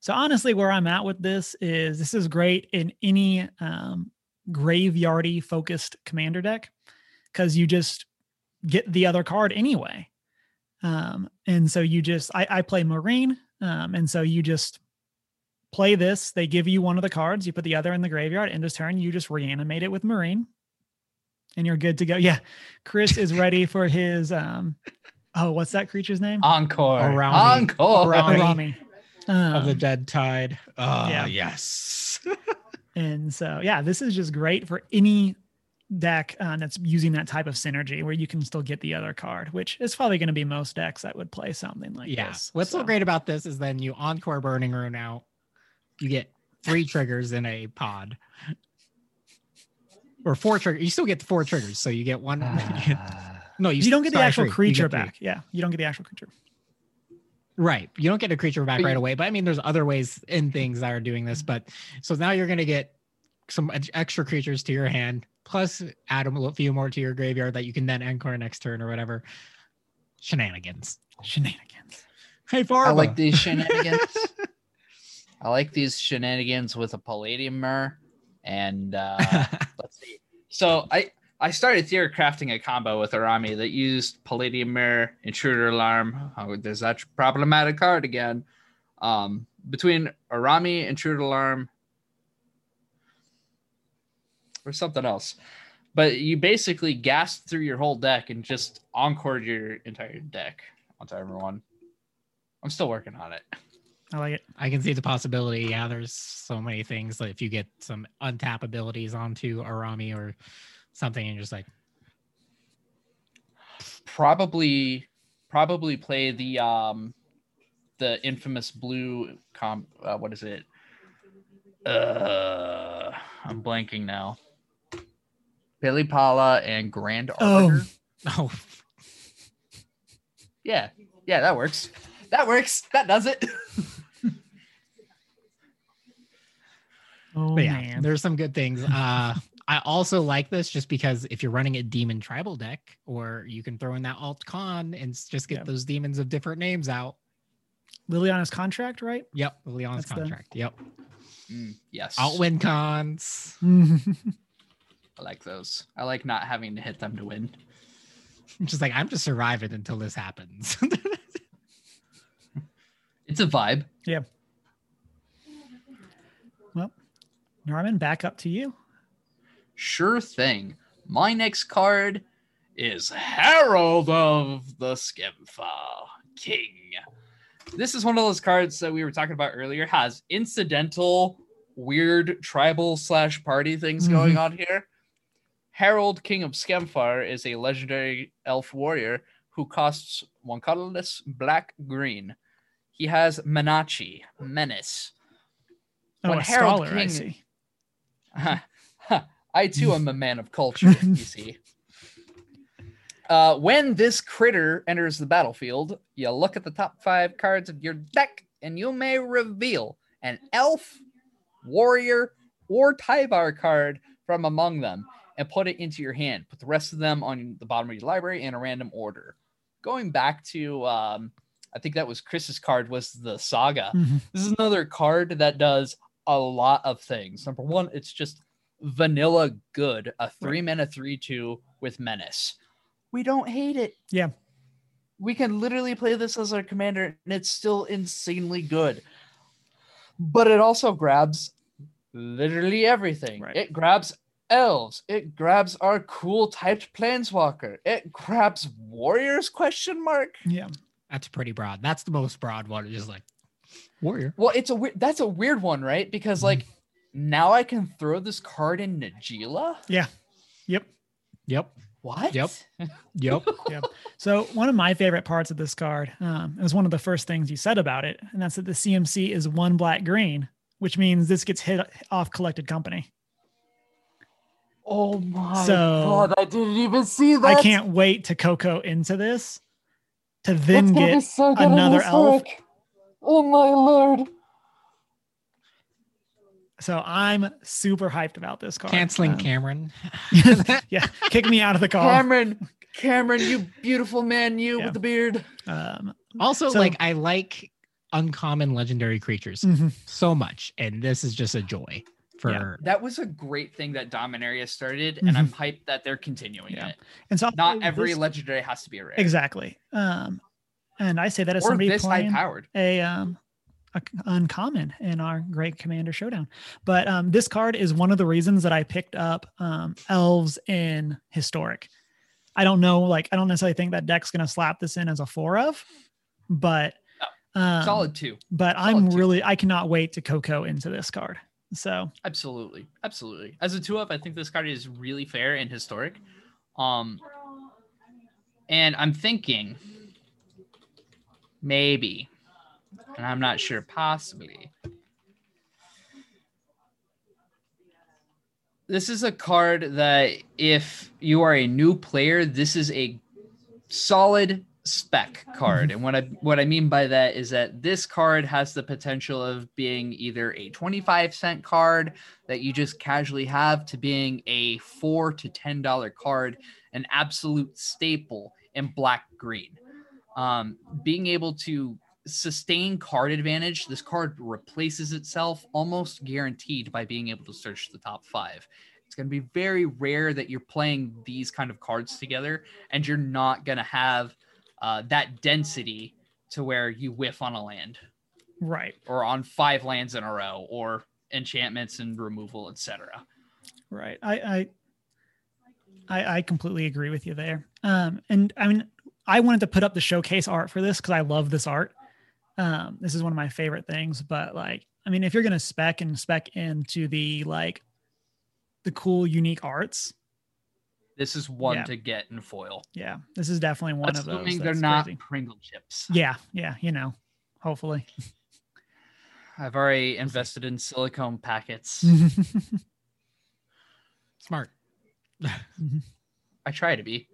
so honestly, where I'm at with this is this is great in any um, graveyardy focused commander deck because you just get the other card anyway. Um, and so you just I, I play Meren, um, and so you just play this. They give you one of the cards, you put the other in the graveyard, end of turn, you just reanimate it with Meren, and you're good to go. Yeah, Chris is ready for his um oh, what's that creature's name? Encore. Araumi. Encore. Araumi. Araumi. of the Um, dead tide. Oh, yeah. yes. And so, yeah, this is just great for any deck uh, that's using that type of synergy where you can still get the other card, which is probably going to be most decks that would play something like yeah. this. What's so So, great about this is then you encore Burning Rune out, you get three triggers in a pod. Or four triggers. You still get the four triggers. So you get one. no, you, You don't get the actual three. Creature get three. back. Yeah, you don't get the actual creature. Right. You don't get a creature back But right away. But I mean, there's other ways in things that are doing this. But so now you're going to get some extra creatures to your hand, plus add a little- few more to your graveyard that you can then encore next turn or whatever. Shenanigans. Shenanigans. Hey, Farva. I like these shenanigans. I like these shenanigans with a palladium mirror. And uh, let's see. So I I started theory crafting a combo with Araumi that used palladium mirror, intruder alarm. Oh, there's that problematic card again. Um, between Araumi, intruder alarm, or something else. But you basically gassed through your whole deck and just encored your entire deck onto everyone. I'm still working on it. I like it. I can see the possibility. Yeah, there's so many things that if you get some untap abilities onto Araumi or something, and you're just like, Probably, probably play the um, the infamous blue comp. Uh, what is it? Uh, I'm blanking now. Billy Pala and Grand Oh. Arbiter. oh, Yeah, yeah, that works. That works. That does it. Oh yeah, man. there's some good things. Uh, I also like this just because if you're running a demon tribal deck, or you can throw in that alt con and just get Yeah. those demons of different names out. Liliana's contract, right? Yep, Liliana's That's the- contract. Yep, Mm, yes, alt win cons. I like those. I like not having to hit them to win. I'm Just like I'm just surviving until this happens. It's a vibe. Yeah. Well, Darman, back up to you. Sure thing. My next card is Harald of the Skemfar King. This is one of those cards that we were talking about earlier. Has incidental, weird tribal slash party things mm-hmm. going on here. Harald King of Skemfar is a legendary elf warrior who costs one colorless, black, green. He has Menachi, Menace. Oh, When a Harold scholar, I King- see. I too am a man of culture, you see. Uh, when this critter enters the battlefield, you look at the top five cards of your deck and you may reveal an elf, warrior, or Tyvar card from among them and put it into your hand. Put the rest of them on the bottom of your library in a random order. Going back to, um, I think that was Chris's card, was the Saga. Mhm. This is another card that does a lot of things. Number one, it's just vanilla good, a three mana three two with menace. We don't hate it. Yeah. We can literally play this as our commander, and it's still insanely good. But it also grabs literally everything. Right. It grabs elves. It grabs our cool typed planeswalker. It grabs warriors question mark. Yeah. That's pretty broad. That's the most broad one. Just like warrior. Well, it's a weird. That's a weird one, right? Because like now I can throw this card in Najeela. Yeah. Yep. Yep. What? Yep. Yep. Yep. So one of my favorite parts of this card, um, it was one of the first things you said about it, and that's that the CMC is one black green, which means this gets hit off collected company. Oh my So- god! I didn't even see that. I can't wait to Coco into this to then That's gonna be get so another elf. historic. Oh my lord! so I'm super hyped about this card. Canceling Um, Cameron. yeah, kick me out of the call. Cameron, Cameron, you beautiful man, you Yeah. with the beard. Um, Also, So- like I like uncommon legendary creatures mhm. so much, and this is just a joy for That was a great thing that Dominaria started, and I'm hyped that they're continuing Yeah. it. And so Not every this- legendary has to be a rare. exactly. Um, and I say that as Or somebody playing powered. a um a uncommon in our great commander showdown but um this card is one of the reasons that i picked up um elves in historic i don't know like i don't necessarily think that deck's going to slap this in as a four of but Um, Solid two. But solid I'm two. really I cannot wait to Coco into this card. So Absolutely. Absolutely. As a two up, I think this card is really fair and historic. Um and I'm thinking maybe, and I'm not sure, possibly. This is a card that if you are a new player, this is a solid spec card. and what I what I mean by that is that this card has the potential of being either a 25 cent card that you just casually have to being a 4 to 10 dollar card, an absolute staple in black green. Um, being able to sustain card advantage, this card replaces itself almost guaranteed by being able to search the top 5. It's going to be very rare that you're playing these kind of cards together and you're not going to have uh, that density to where you whiff on a land right. or on five lands in a row or enchantments and removal, etc. Right. I, I I I completely agree with you there. Um and I mean I wanted to put up the showcase art for this because I love this art. Um this is one of my favorite things, but like I mean if you're gonna spec and spec into the like the cool unique arts, This is one Yeah. to get in foil. yeah, this is definitely one of Assuming they're not crazy. Pringle chips. Yeah, yeah, you know, hopefully. I've already invested in silicone packets. Smart. I try to be.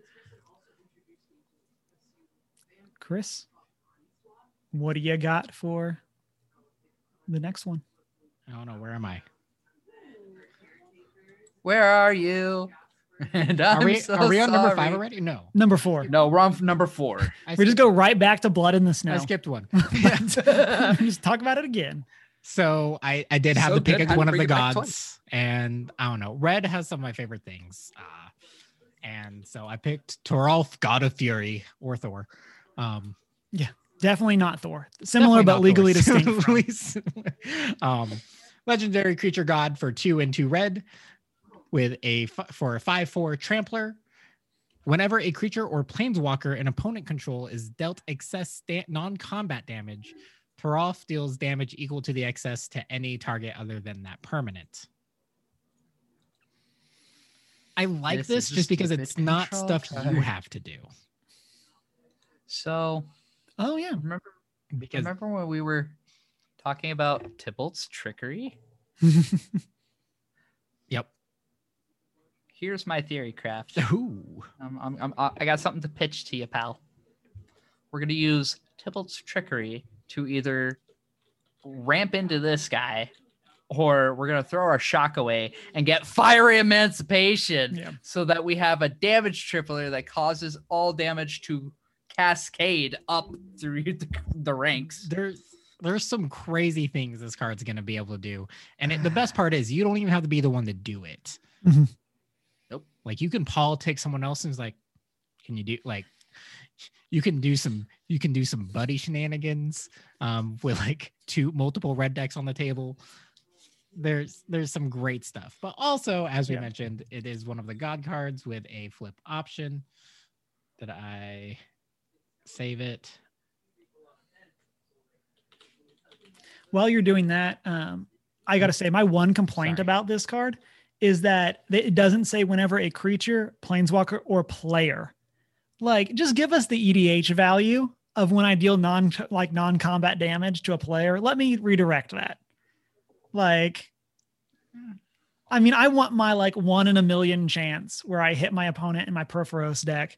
Chris, what do you got for the next one? I don't know. Where am I? Where are you? And I'm Are we, so are we on number five already? No. Number four. No, we're on number four. I We skipped- just go right back to blood in the snow. I skipped one. just talk about it again. So I, I did have So to pick good, a- had to one of the gods, and I don't know. Red has some of my favorite things, uh, and so I picked Toralf, God of Fury, or Thor. Um, yeah, Definitely not Thor. Similar definitely but not legally Thor. distinct. from. Legally- um, legendary creature god for two and two red, with a f- for a five four trampler. Whenever a creature or planeswalker an opponent control is dealt excess non-combat damage, Toralf deals damage equal to the excess to any target other than that permanent. I like This this, is just because it's not control stuff you have to do. So Oh yeah. remember Because remember when we were talking about Tibalt's trickery? yep. Here's my theory, Craft. Ooh. I'm, I'm, I'm, uh, I got something to pitch to you, pal. We're gonna use Tibalt's trickery to either ramp into this guy, or we're gonna throw our shock away and get fiery emancipation, Yeah. so that we have a damage tripler that causes all damage to cascade up through the, the ranks. There's there's some crazy things this card's gonna be able to do, and it, the best part is you don't even have to be the one to do it. Mhm. Nope. Like you can politic someone else and is like, can you do like you can do some you can do some buddy shenanigans um with like two multiple red decks on the table. There's there's some great stuff, but also as we Yeah. mentioned, it is one of the god cards with a flip option. Did I save it? While you're doing that, um, I got to say my one complaint Sorry. about this card is that it doesn't say whenever a creature, planeswalker, or player. Like, just give us the EDH value of when I deal non like non combat damage to a player. Let me redirect that. Like, I mean, I want my like one in a million chance where I hit my opponent in my Purphoros deck,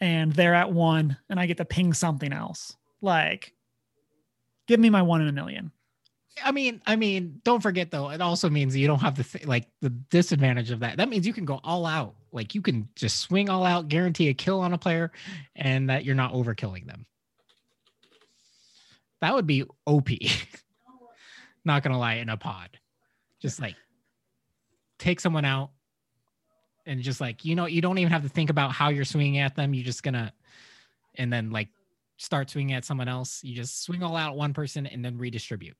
and they're at one, and I get to ping something else. Like, give me my one in a million. I mean, I mean, don't forget though, it also means you don't have the th- like the disadvantage of that. That means you can go all out. Like you can just swing all out, guarantee a kill on a player, and that you're not overkilling them. That would be OP. not gonna lie, in a pod, just like take someone out, and just like you know, you don't even have to think about how you're swinging at them. You're just gonna, and then like start swinging at someone else. You just swing all out one person and then redistribute.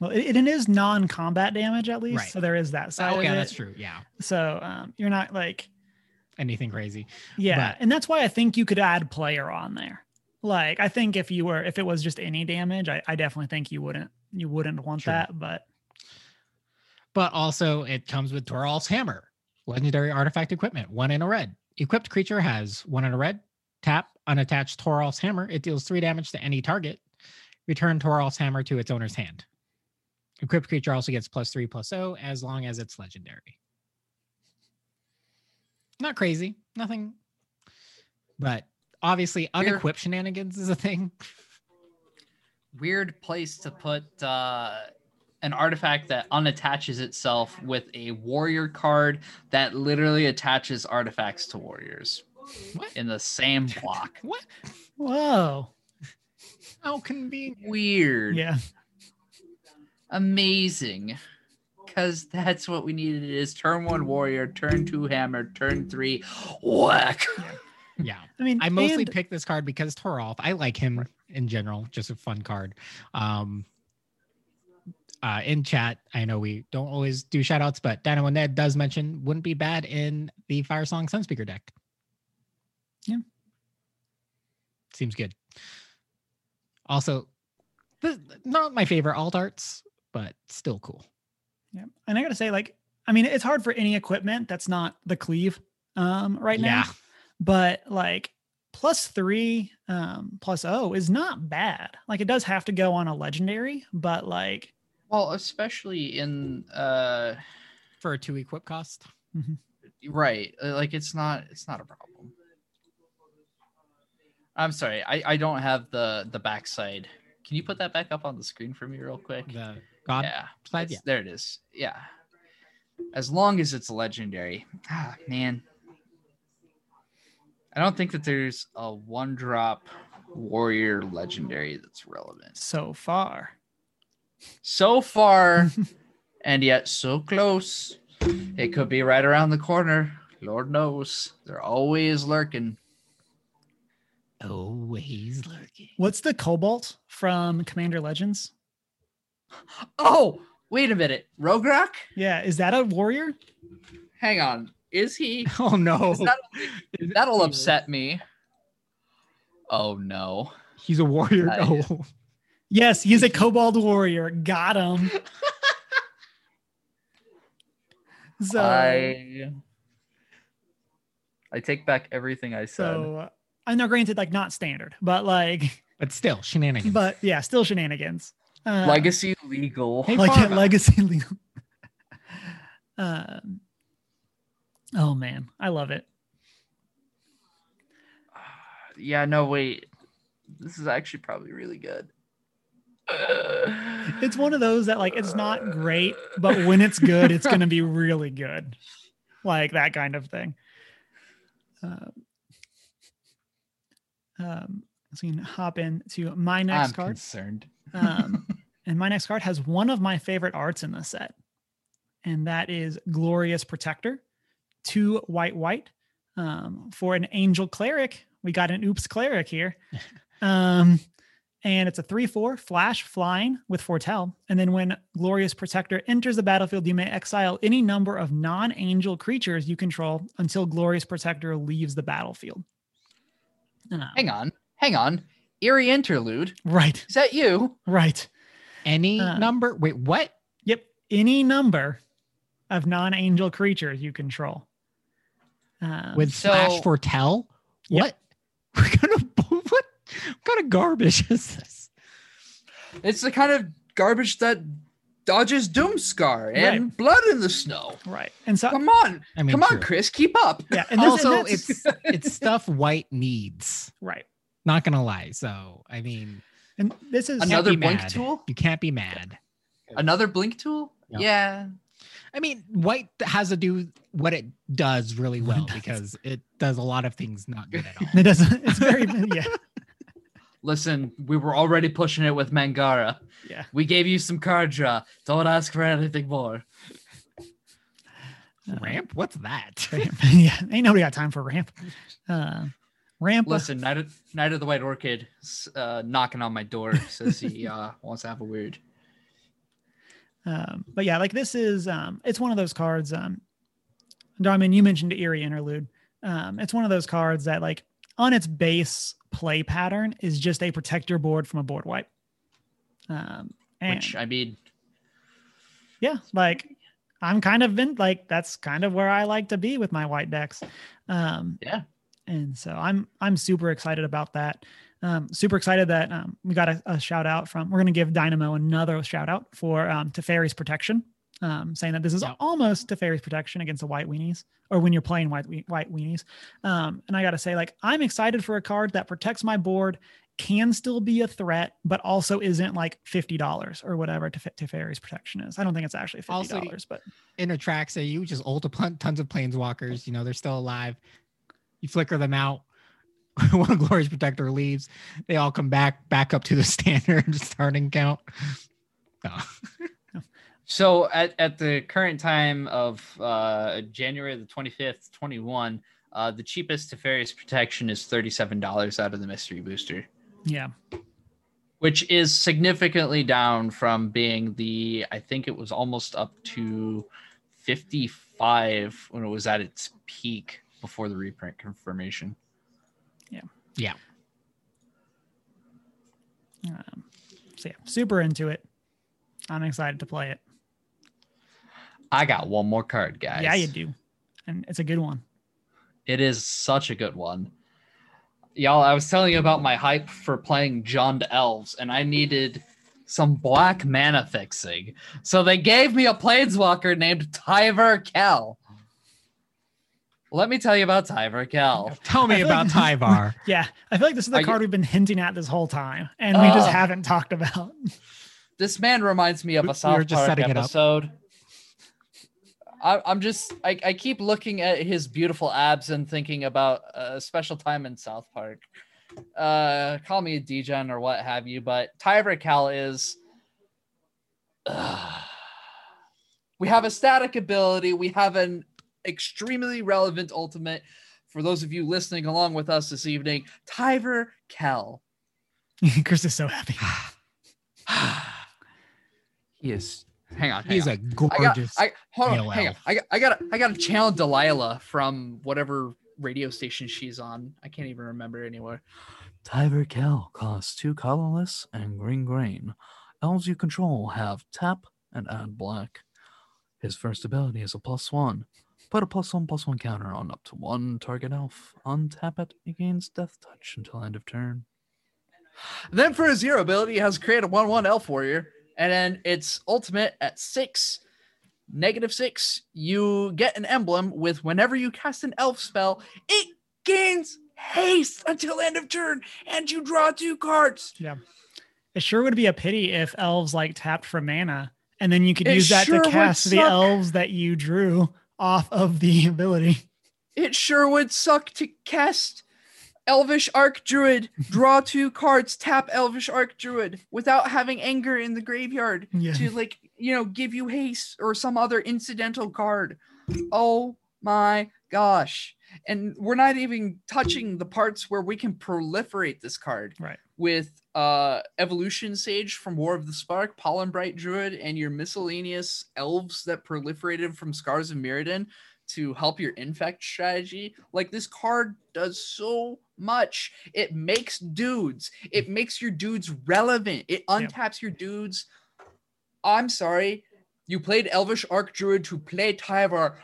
Well, it, it is non-combat damage at least, Right. so there is that side. Oh yeah, that's true. Yeah, So um, you're not like, anything crazy. yeah, But- and that's why I think you could add player on there. Like I think if you were if it was just any damage, I, I definitely think you wouldn't you wouldn't want Sure. that. But But also, it comes with Toralf's hammer, legendary artifact equipment, one in a red. Equipped creature has one in a red. Tap unattached Toralf's hammer. It deals three damage to any target. Return Toralf's hammer to its owner's hand. Equipped creature also gets plus three plus O as long as it's legendary. Not crazy, nothing. But obviously, unequipped shenanigans is a thing. Weird place to put uh, an artifact that unattaches itself with a warrior card that literally attaches artifacts to warriors What? in the same block. What? whoa, How convenient. Weird. yeah, Amazing. Because that's what we needed is turn one warrior, turn two hammer, turn three whack. Yeah. I mean, I mostly and- picked this card because Toralf. I like him in general, just a fun card. Um, uh, in chat, I know we don't always do shout outs, but Dino and Ned does mention wouldn't be bad in the Firesong Sunspeaker deck. Yeah. Seems good. Also, this, not my favorite alt arts, but still cool. Yeah. And I gotta say, like, I mean, it's hard for any equipment that's not the cleave um right now. Yeah. But like plus three um plus O is not bad. Like it does have to go on a legendary, but like Well, especially in uh For a two equip cost. right, uh, like it's not it's not a problem. I'm sorry, I I don't have the the backside. Can you put that back up on the screen for me real quick? The God yeah, side, yeah. there it is. Yeah, as long as it's legendary. Ah, man, I don't think that there's a one drop warrior legendary that's relevant so far. so far, and yet so close. It could be right around the corner. Lord knows they're always lurking. Always lurking. What's the kobold from Commander Legends? Oh, wait a minute, Rograkh. Yeah, is that a warrior? Hang on, is he? Oh no. That'll, that'll upset me. Oh no. He's a warrior. I- No. Oh. Yes, he's a kobold warrior. Got him. So I I take back everything I said. Uh, so I know granted like not standard, but like But still, shenanigans. but yeah, still shenanigans. Uh, Legacy legal. Hey, like legacy legal. um, oh man, I love it. yeah, no, wait. This is actually probably really good. It's one of those that like it's not great, but when it's good, it's gonna be really good. Like that kind of thing. Um, um, so you can hop into my next I'm card. concerned. Um, and my next card has one of my favorite arts in the set, and that is Glorious Protector, two white white. Um, for an Angel Cleric, we got an Oops Cleric here, um, and it's a three-four flash flying with Foretell. And then when Glorious Protector enters the battlefield, you may exile any number of non-angel creatures you control until Glorious Protector leaves the battlefield. Uh, Hang on. Hang on. Eerie interlude. right, Is that you? right. Any Uh, number? Wait, what? Yep. Any number of non angel creatures you control. Um, With so- Flash Foretell? Yep. What? We're gonna what? What kind of garbage is this? It's the kind of garbage that dodges Doomskar and Right. blood in the snow. right. And so, Come on. I mean, Come on. Chris. Keep up. yeah. And this, also, and it's it's stuff White needs. right. Not gonna lie. So I mean, And this is Another blink mad. tool? You can't be mad. Another blink tool? Yep. Yeah. I mean, White has to do what it does really What it well does. because it does a lot of things not good at all. it doesn't, it's very, yeah. Listen, we were already pushing it with Mangara. Yeah. We gave you some card draw. Don't ask for anything more. Uh, Ramp? What's that? ramp. yeah. Ain't nobody got time for ramp. Uh, ramp. Listen, Knight of, Knight of the White Orchid uh, knocking on my door says he uh, wants to have a weird. Um, but yeah, like this is um it's one of those cards. Um Darman, you mentioned Eerie Interlude. Um, it's one of those cards that like on its base play pattern is just a protector board from a board wipe. Um, and Which I mean, yeah, like I'm kind of been like that's kind of where I like to be with my white decks. Um, yeah. And so I'm I'm super excited about that. Um, super excited that um, we got a, a shout out from. We're going to give Dynamo another shout out for um, Teferi's protection, um, saying that this is Yeah. almost Teferi's protection against the white weenies, or when you're playing white white weenies. Um, and I got to say, like, I'm excited for a card that protects my board, can still be a threat, but also isn't like fifty dollars or whatever Tef- Teferi's protection is. I don't think it's actually fifty dollars, but in a track, say you just ult a tons of planeswalkers. You know, they're still alive. You flicker them out. One glorious protector leaves. They all come back back up to the standard starting count. Oh. So at, at the current time of uh, January the 25th, 21, uh, the cheapest Teferi's protection is $37 out of the mystery booster, yeah, which is significantly down from being the, I think it was almost up to 55 when it was at its peak before the reprint confirmation. Yeah. Yeah. Um, so yeah, super into it. I'm excited to play it. I got one more card, guys. Yeah, you do, and it's a good one. It is such a good one. Y'all, I was telling you about my hype for playing John to Elves, and I needed some black mana fixing. So they gave me a planeswalker named Tyvar Kell. Let me tell you about Tyvar Kell. Tell me about like- Tyvar. Yeah, I feel like this is the Are you- card we've been hinting at this whole time, and we just haven't talked about. This man reminds me of We- a we South were just Park setting it up. episode. I, I'm just, I, I keep looking at his beautiful abs and thinking about a special time in South Park. Uh, call me a degen or what have you, but Tyvar Kell is. we have a static ability. We have an extremely relevant ultimate. For those of you listening along with us this evening, Tyvar Kell. Chris is so happy. he is. Hang on. hang He's on. a I got, gorgeous. I hold on, male hang on. I got, I got, I got to channel Delilah from whatever radio station she's on. I can't even remember anymore. Tyvar Kell costs two colorless and green green. Elves you control have tap and add black. His first ability is a plus one. Put a plus one plus one counter on up to one target elf. Untap it, it gains death touch until end of turn. Then for his zero ability, he has create a one-one elf warrior, and then its ultimate at six, negative six. You get an emblem with whenever you cast an elf spell, it gains haste until end of turn, and you draw two cards. Yeah, it sure would be a pity if elves like tapped for mana, and then you could It use that sure to cast the elves that you drew off of the ability. It sure would suck to cast Elvish Archdruid, draw two cards, tap Elvish Archdruid without having anger in the graveyard Yeah. to like, you know, give you haste or some other incidental card. Oh my gosh. And we're not even touching the parts where we can proliferate this card Right. with uh evolution sage from war of the spark pollenbright druid and your miscellaneous elves that proliferated from scars of mirrodin to help your infect strategy. Like this card does so much. It makes dudes. It makes your dudes relevant. It Yeah. untaps your dudes. I'm sorry. You played elvish archdruid to play tyvar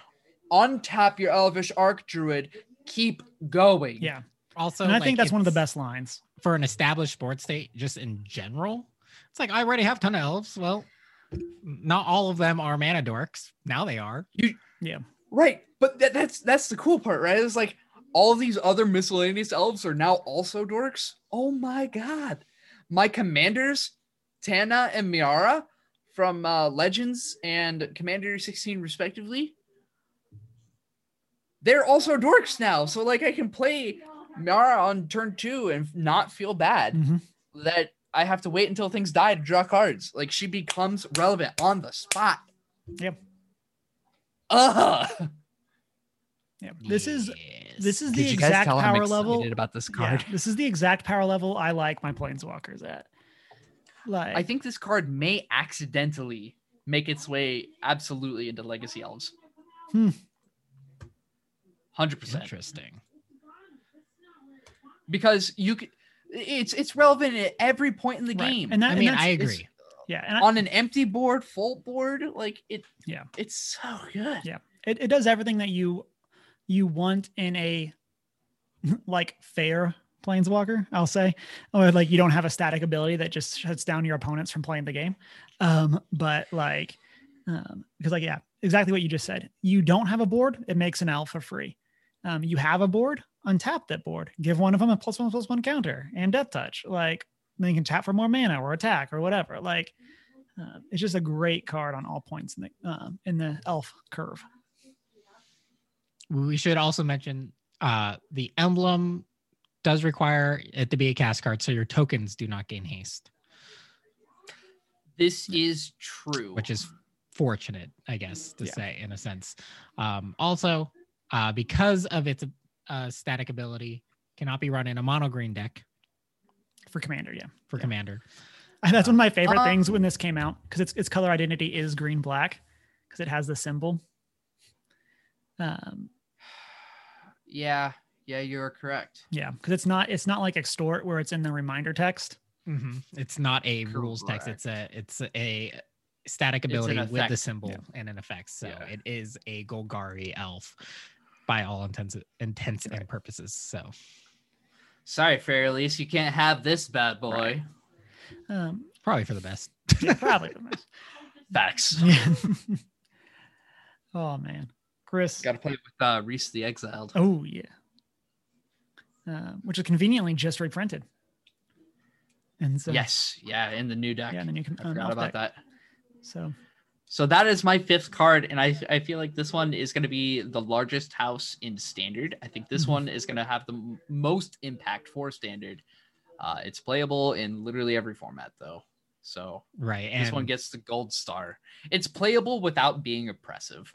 untap your elvish archdruid keep going Yeah. also, and I like, think that's one of the best lines. for an established sports state, just in general. It's like I already have a ton of elves. Well, not all of them are mana dorks. Now they are. You, yeah. Right, but that, that's that's the cool part, right? It's like all these other miscellaneous elves are now also dorks. Oh my god, my commanders, Tana and Miara from uh, Legends and Commander 16 respectively, they're also dorks now. So like I can play Miara on turn two and not feel bad Mhm. that I have to wait until things die to draw cards. Like she becomes relevant on the spot. Yep. Ugh. Yeah. This is this is Did the exact power level. about this Yeah, card? this is the exact power level I like my planeswalkers at. Like I think this card may accidentally make its way absolutely into Legacy Elves. Hmm. Hundred percent. interesting. Because you could It's it's relevant at every point in the Right. game. And that I mean, that's- I agree. yeah, and I, on an empty board, full board, like it. Yeah. it's so good. Yeah. it, it does everything that you you want in a like fair planeswalker i'll say or like you don't have a static ability that just shuts down your opponents from playing the game um but like um because like yeah exactly what you just said. You don't have a board it makes an alpha free. Um you have a board untap that board. Give one of them a plus one plus one counter and death touch. Like then you can tap for more mana or attack or whatever. Like uh, it's just a great card on all points in the um, in the elf curve. We should also mention uh, the emblem does require it to be a cast card, so your tokens do not gain haste, This is true. which is fortunate, I guess, to Yeah. say in a sense. Um, also, uh, because of its uh, static ability, cannot be run in a mono green deck for commander yeah for Yeah. commander. And that's one of my favorite Uh, things when this came out because its its color identity is green black because it has the symbol. Um, yeah, yeah, you're correct. yeah, because it's not it's not like extort where it's in the reminder text. Mhm. It's not a rules text. It's a it's a static ability with the symbol Yeah. and an effect. So Yeah. it is a Golgari elf by all intents intents and purposes. So Sorry, Freyalise, you can't have this bad boy. Right. Um, probably for the best. yeah, probably the best. Facts. Oh man, Chris. Got to play with uh, Rhys the Exiled. Oh yeah. Uh, which is conveniently just reprinted. And so yes, yeah, in the new deck. yeah, and then you can I forgot unlock about that. that. So So that is my fifth card, and I I feel like this one is going to be the largest house in standard. I think this Mhm. one is going to have the m- most impact for standard. Uh, it's playable in literally every format, though. So right. And this one gets the gold star. It's playable without being oppressive.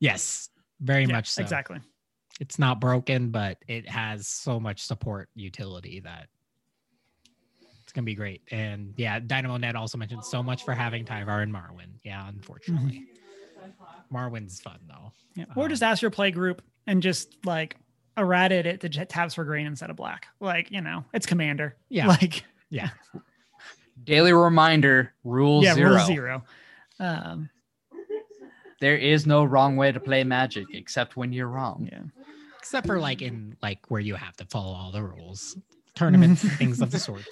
yes, very yeah, much so. exactly. It's not broken, but it has so much support utility that it's gonna be great. And yeah, Dynamo Net also mentioned so much for having Tyvar and Marwyn. Yeah, unfortunately. Marwyn's fun though. Yeah. Or just Um, ask your play group and just like errated it to tabs for green instead of black. Like, you know, it's commander. Yeah. Like, Yeah. Daily reminder: Rule yeah, zero. rule zero. Um, There is no wrong way to play Magic, except when you're wrong. yeah. Except for like in like where you have to follow all the rules. Tournaments, things of the sort.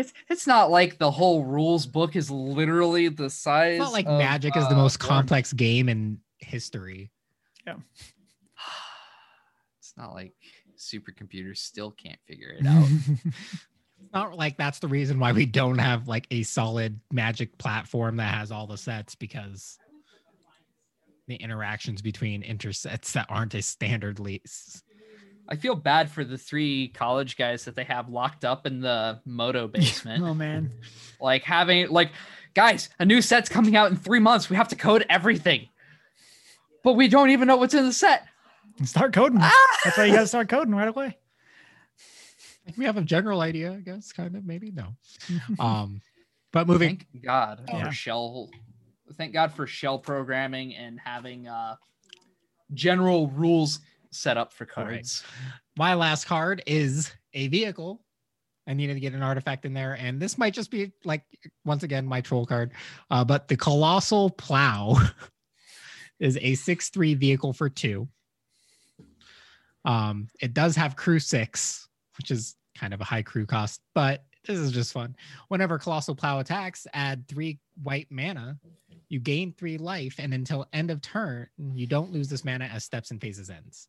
It's it's not like the whole rules book is literally the size. It's not like of, Magic is the uh, most War- complex game in history. Yeah. it's not like supercomputers still can't figure it out. It's not like that's the reason why we don't have like a solid magic platform that has all the sets because the interactions between intersets that aren't a standard lease. I feel bad for the three college guys that they have locked up in the Moto basement. oh man. like having like guys, a new set's coming out in three months. We have to code everything. But we don't even know what's in the set. Start coding. Ah! That's why you got to start coding right away. We have a general idea, I guess, kind of, maybe no. Um, but moving Thank God Yeah. for shell. Thank God for shell programming and having uh general rules set up for cards. codes. my last card is a vehicle. I needed to get an artifact in there, and this might just be like once again my troll card. Uh, but the colossal plow is a six-three vehicle for two. Um, it does have crew six, which is kind of a high crew cost, but this is just fun. Whenever colossal plow attacks, add three white mana. You gain three life, and until end of turn, you don't lose this mana as steps and phases ends.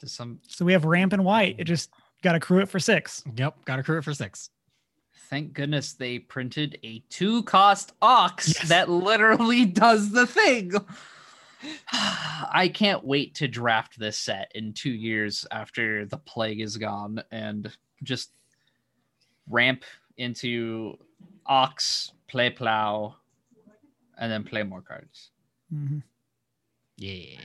To some So we have ramp and white. It just got to crew it for six. Yep, got to crew it for six. thank goodness they printed a two cost ox Yes. that literally does the thing. I can't wait to draft this set in two years after the plague is gone and just ramp into ox, play plow, and then play more cards. Mm-hmm. Yeah.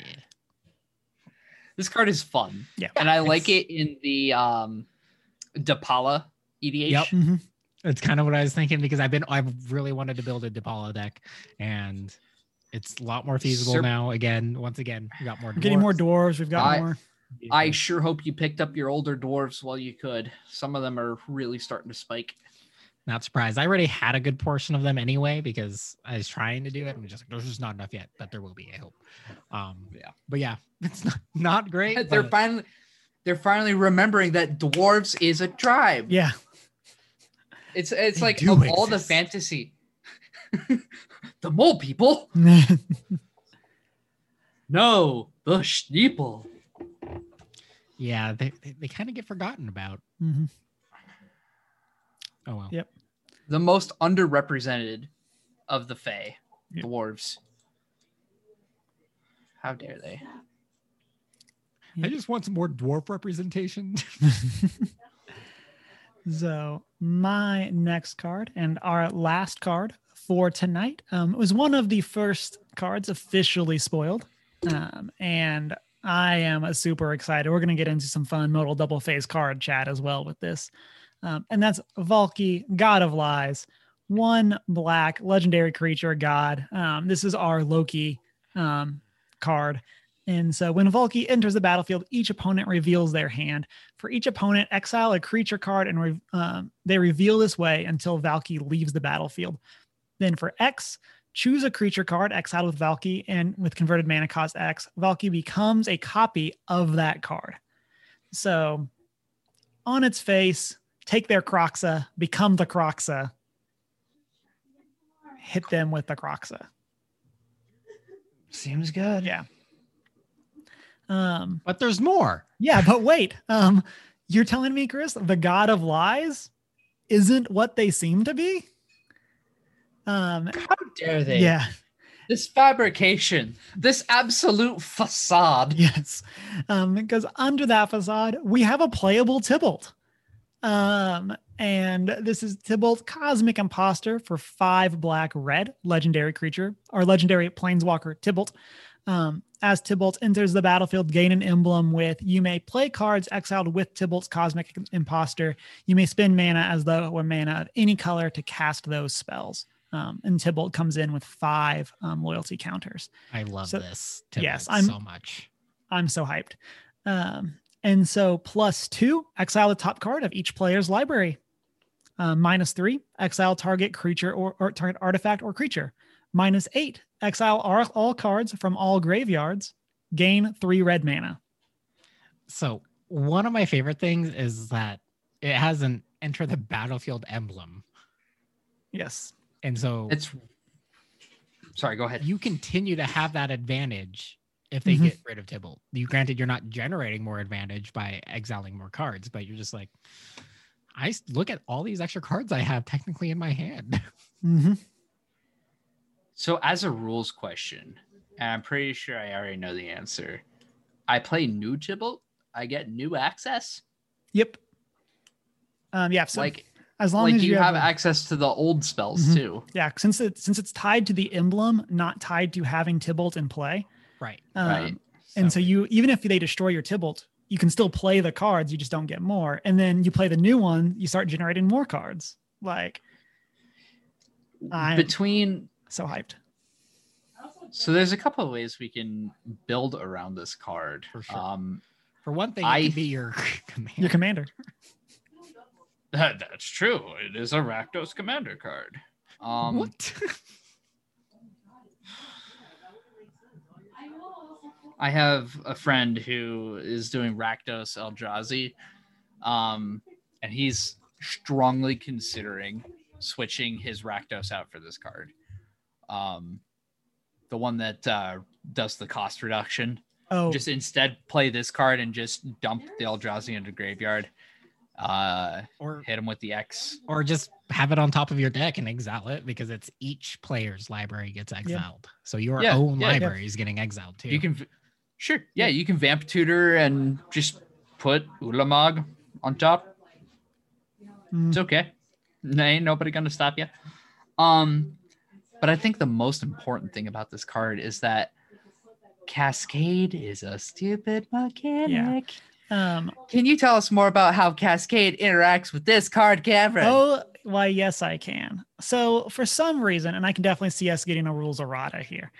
This card is fun. Yeah. And I like it in the um Depala EDH. Yep. Mhm. It's kind of what I was thinking because I've been I've really wanted to build a Depala deck and it's a lot more feasible Serp- now. Again, once again, we got more We're getting more dwarves. dwarves. We've got I- more. I sure hope you picked up your older dwarves while you could. Some of them are really starting to spike. Not surprised. I already had a good portion of them anyway because I was trying to do it. I'm just like, there's just not enough yet, but there will be. I hope. Um, Yeah. But yeah, it's not, not great. They're but- finally they're finally remembering that dwarves is a tribe. Yeah. It's it's They like do of all the fantasy. the mole people. No, the steeple. yeah, they they, they kind of get forgotten about. Mm-hmm. Oh well. Yep. The most underrepresented of the Fae, Yep. dwarves. How dare they? I just want some more dwarf representation. so my next card and our last card for tonight um, was one of the first cards officially spoiled, um, and I am super excited. We're going to get into some fun modal double face card chat as well with this, um, and that's Valki, God of Lies, one black legendary creature god. Um, this is our Loki um, card. And so when Valki enters the battlefield, each opponent reveals their hand. For each opponent, exile a creature card and re- um, they reveal this way until Valki leaves the battlefield. Then for X, choose a creature card exiled with Valki and with converted mana cost X. Valki becomes a copy of that card. So on its face, take their Kroxa, become the Kroxa, hit them with the Kroxa. Seems good. Yeah. Um, but there's more. Yeah, but wait. Um, you're telling me, Chris, the god of lies isn't what they seem to be? Um, How dare they? yeah, This fabrication, this absolute facade. yes. Um, because under that facade, we have a playable Tibalt. Um, and this is Tibalt Cosmic Imposter for five black red legendary creature or legendary planeswalker Tibalt. Um, as Tibalt enters the battlefield, gain an emblem with you may play cards exiled with Tibalt's Cosmic Imposter. You may spend mana as though it were mana of any color to cast those spells. Um, and Tibalt comes in with five um, loyalty counters. I love So- this. yes, I'm- so much. I'm so hyped. Um, and so plus two, exile the top card of each player's library. Uh, minus three, exile target creature or, or target artifact or creature. Minus eight, exile all, all cards from all graveyards. Gain three red mana. So one of my favorite things is that it has an enter the battlefield emblem. Yes. And so It's sorry, go ahead. you continue to have that advantage if they Mhm. get rid of Tibalt. You granted you're not generating more advantage by exiling more cards, but you're just like, I look at all these extra cards I have technically in my hand. hmm So, as a rules question, and I'm pretty sure I already know the answer. I play new Tibalt. I get new access. Yep. Um, yeah. So like, as long like as you, you, have a- access to the old spells Mhm. too. yeah, since it since it's tied to the emblem, not tied to having Tibalt in play. Right. Um, Right. And so you, even if they destroy your Tibalt, you can still play the cards. You just don't get more. And then you play the new one, you start generating more cards. Like I'm- Between so hyped. so there's a couple of ways we can build around this card. For sure. Um, For one thing, I- be your command. Your commander. that, that's true. It is a Rakdos commander card. Um, what? I have a friend who is doing Rakdos Eldrazi, um, and he's strongly considering switching his Rakdos out for this card. Um, the one that uh, does the cost reduction. Oh, Just instead play this card and just dump the Eldrazi into graveyard. Uh, or hit him with the X. or just have it on top of your deck and exile it because it's each player's library gets exiled. So your Yeah, own yeah, yeah. library is getting exiled too. You can, v- sure, yeah, you can vamp tutor and just put Ulamog on top. mm, It's okay. Ain't nobody gonna stop you. Um, but I think the most important thing about this card is that Cascade is a stupid mechanic. um, Can you tell us more about how Cascade interacts with this card, Cameron? oh, why, yes, I can. So for some reason, and I can definitely see us getting a rules errata here.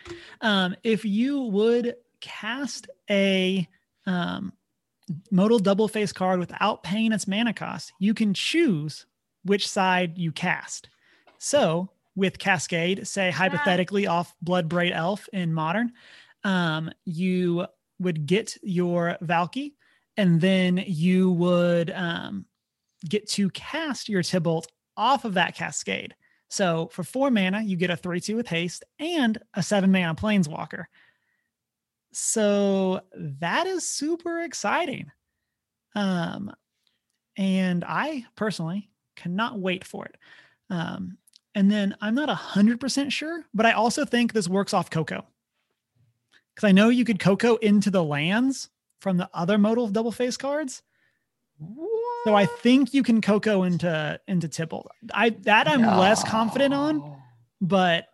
Um, if you would cast a um, modal double face card without paying its mana cost, you can choose which side you cast. So with Cascade, say hypothetically off Bloodbraid Elf in Modern, um, you would get your Valki, and then you would um, get to cast your Tibalt off of that Cascade. So for four mana, you get a 3 2 with haste and a seven mana Planeswalker. So that is super exciting. Um, and I personally cannot wait for it. Um, and then I'm not 100% sure, but I also think this works off Coco. Because I know you could Coco into the lands from the other modal double face cards. So I think you can Coco into into Tibalt. I that I'm less confident on, but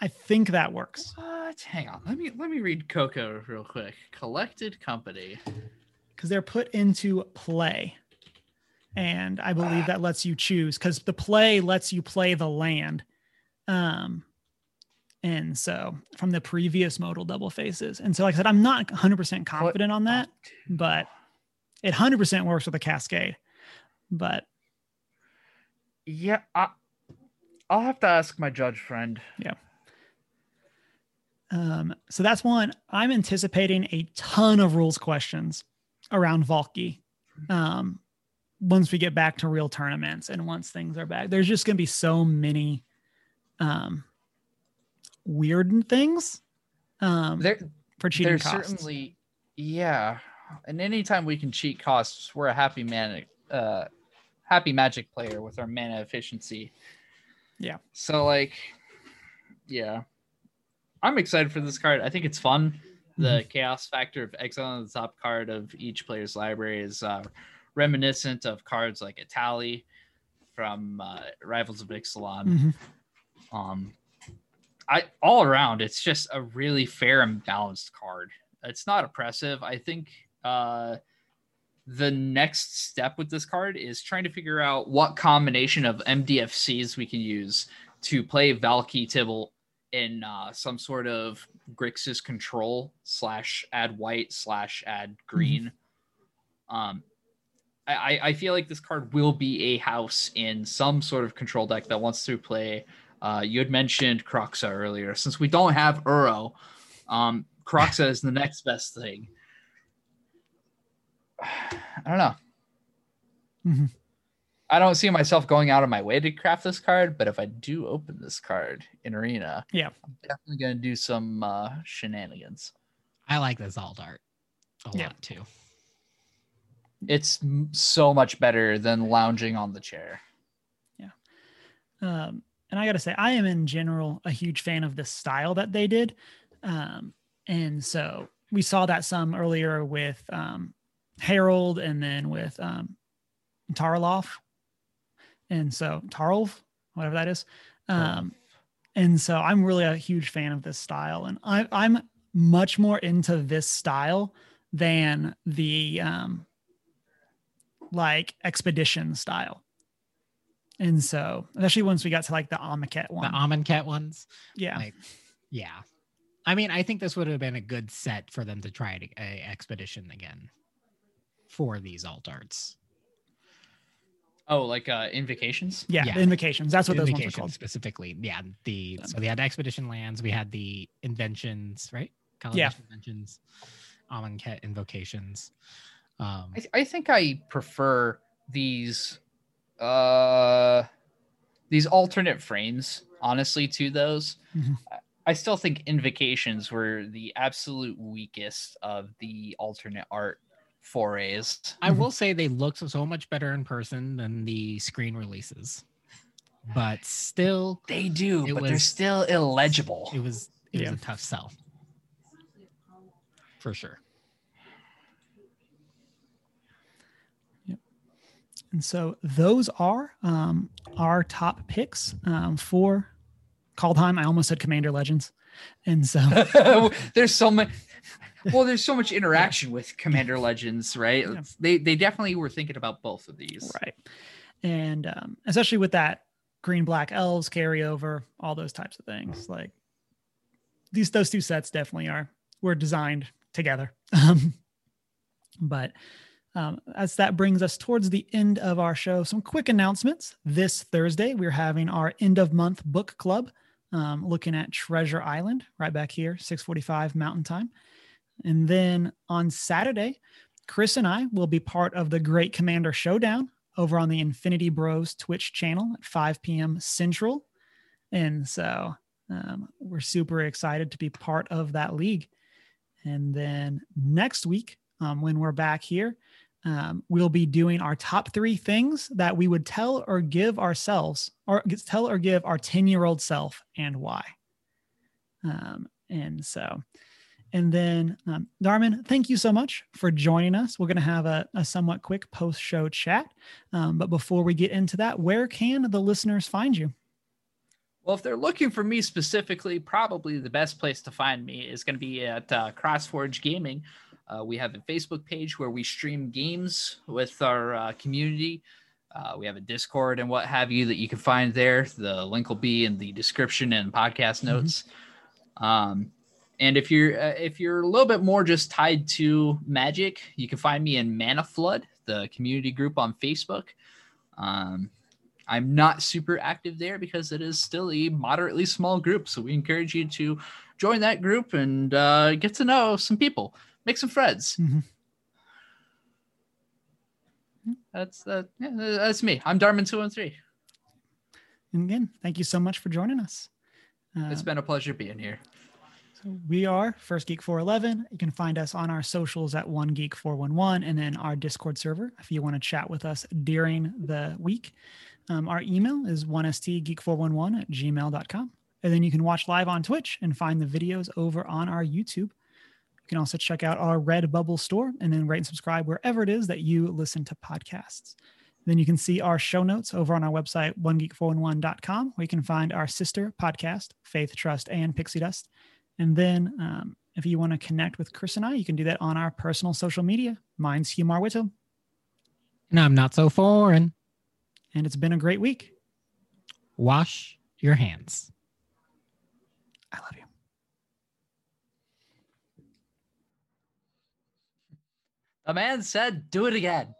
I think that works. What? Hang on. Let me let me read Coco real quick. Collected company. because they're put into play. And I believe that lets you choose because the play lets you play the land. Um, and so from the previous modal double faces. And so, like I said, I'm not 100% confident on that, but it 100% works with a cascade. But Yeah, I, I'll have to ask my judge friend. Um, so that's one. I'm anticipating a ton of rules questions around Valki. Um, once we get back to real tournaments and once things are back, there's just gonna be so many um weird things um There for cheating there's costs. certainly yeah. And anytime we can cheat costs, we're a happy man uh happy magic player with our mana efficiency. Yeah. So like yeah. I'm excited for this card. I think it's fun. The Mm-hmm. chaos factor of exile on the top card of each player's library is uh, reminiscent of cards like Etali from uh, Rivals of Ixalan. Mhm. Um, I all around, it's just a really fair and balanced card. It's not oppressive. I think uh, the next step with this card is trying to figure out what combination of MDFCs we can use to play Valki Tibble in uh, some sort of Grixis control slash add white slash add green. Um, I, I- feel like this card will be a house in some sort of control deck that wants to play. Uh, you had mentioned Kroxa earlier. Since we don't have Uro, um, Kroxa is the next best thing. I don't know. Mhm. I don't see myself going out of my way to craft this card, but if I do open this card in Arena, Yeah. I'm definitely gonna do some uh, shenanigans. I like this alt art a Yeah. lot too. It's m- so much better than lounging on the chair. Yeah, um, and I got to say, I am in general a huge fan of the style that they did. Um, and so we saw that some earlier with um, Harald and then with um, Tarloff. And so Tarlov, whatever that is. Um, and so I'm really a huge fan of this style. And I, I'm much more into this style than the um, like expedition style. And so, especially once we got to like the Amaket one, The Amonkhet ones. yeah, like- Yeah. I mean, I think this would have been a good set for them to try it, a expedition again for these alt arts. Oh, like uh, invocations. yeah, yeah. invocations. That's what those ones are called. specifically. Yeah. The so they had expedition lands, we had the inventions, right? Yeah. Kaladesh inventions, Amonkhet invocations. Um I, I think I prefer these uh these alternate frames honestly to those. Mhm. I- I still think invocations were the absolute weakest of the alternate art forays. I will say they look so much better in person than the screen releases. But still They do, It but they're still illegible. it was it Yeah. was a tough sell. For sure. Yep. And so those are um, our top picks um, for Kaldheim. I almost said Commander Legends, and so there's so much well there's so much interaction with commander legends right Yeah. They they definitely were thinking about both of these right, and um, especially with that green black elves carryover, all those types of things. Like these, those two sets definitely are were designed together. Um, But um, as that brings us towards the end of our show, some quick announcements. This Thursday, we're having our end of month book club, um, looking at Treasure Island right back here, 6:45 Mountain Time. And then on Saturday, Chris and I will be part of the Great Commander Showdown over on the Infinity Bros Twitch channel at 5 p.m. Central. And so um, we're super excited to be part of that league. And then next week, um, when we're back here, um, we'll be doing our top three things that we would tell or give ourselves, or tell or give our 10 year old self, and why. Um, and so, and then, um, Darman, thank you so much for joining us. We're going to have a, a, somewhat quick post show chat. Um, but before we get into that, where can the listeners find you? Well, if they're looking for me specifically, probably the best place to find me is going to be at uh, CrossForge Gaming. Uh, we have a Facebook page where we stream games with our uh, community. Uh, we have a Discord and what have you that you can find there. The link will be in the description and podcast mm-hmm. notes. Mm-hmm. Um, and if you're uh, if you're a little bit more just tied to Magic, you can find me in Mana Flood, the community group on Facebook. Um, I'm not super active there because it is still a moderately small group. So we encourage you to join that group and uh, get to know some people make some friends. Mm-hmm. That's uh, yeah, that's me. I'm Darman two one three. And again, thank you so much for joining us. Uh, it's been a pleasure being here. So we are First Geek 411. You can find us on our socials at One Geek 411 and then our Discord server if you want to chat with us during the week. Um, our email is 1stgeek411 at gmail.com. And then you can watch live on Twitch and find the videos over on our YouTube. You can also check out our Redbubble store and then rate and subscribe wherever it is that you listen to podcasts. Then you can see our show notes over on our website, onegeek411.com, where you can find our sister podcast, Faith, Trust, and Pixie Dust. And then um, if you want to connect with Chris and I, you can do that on our personal social media. Mine's Hugh Marwitto. And I'm not so foreign. And it's been a great week. Wash your hands. I love you. A man said, do it again.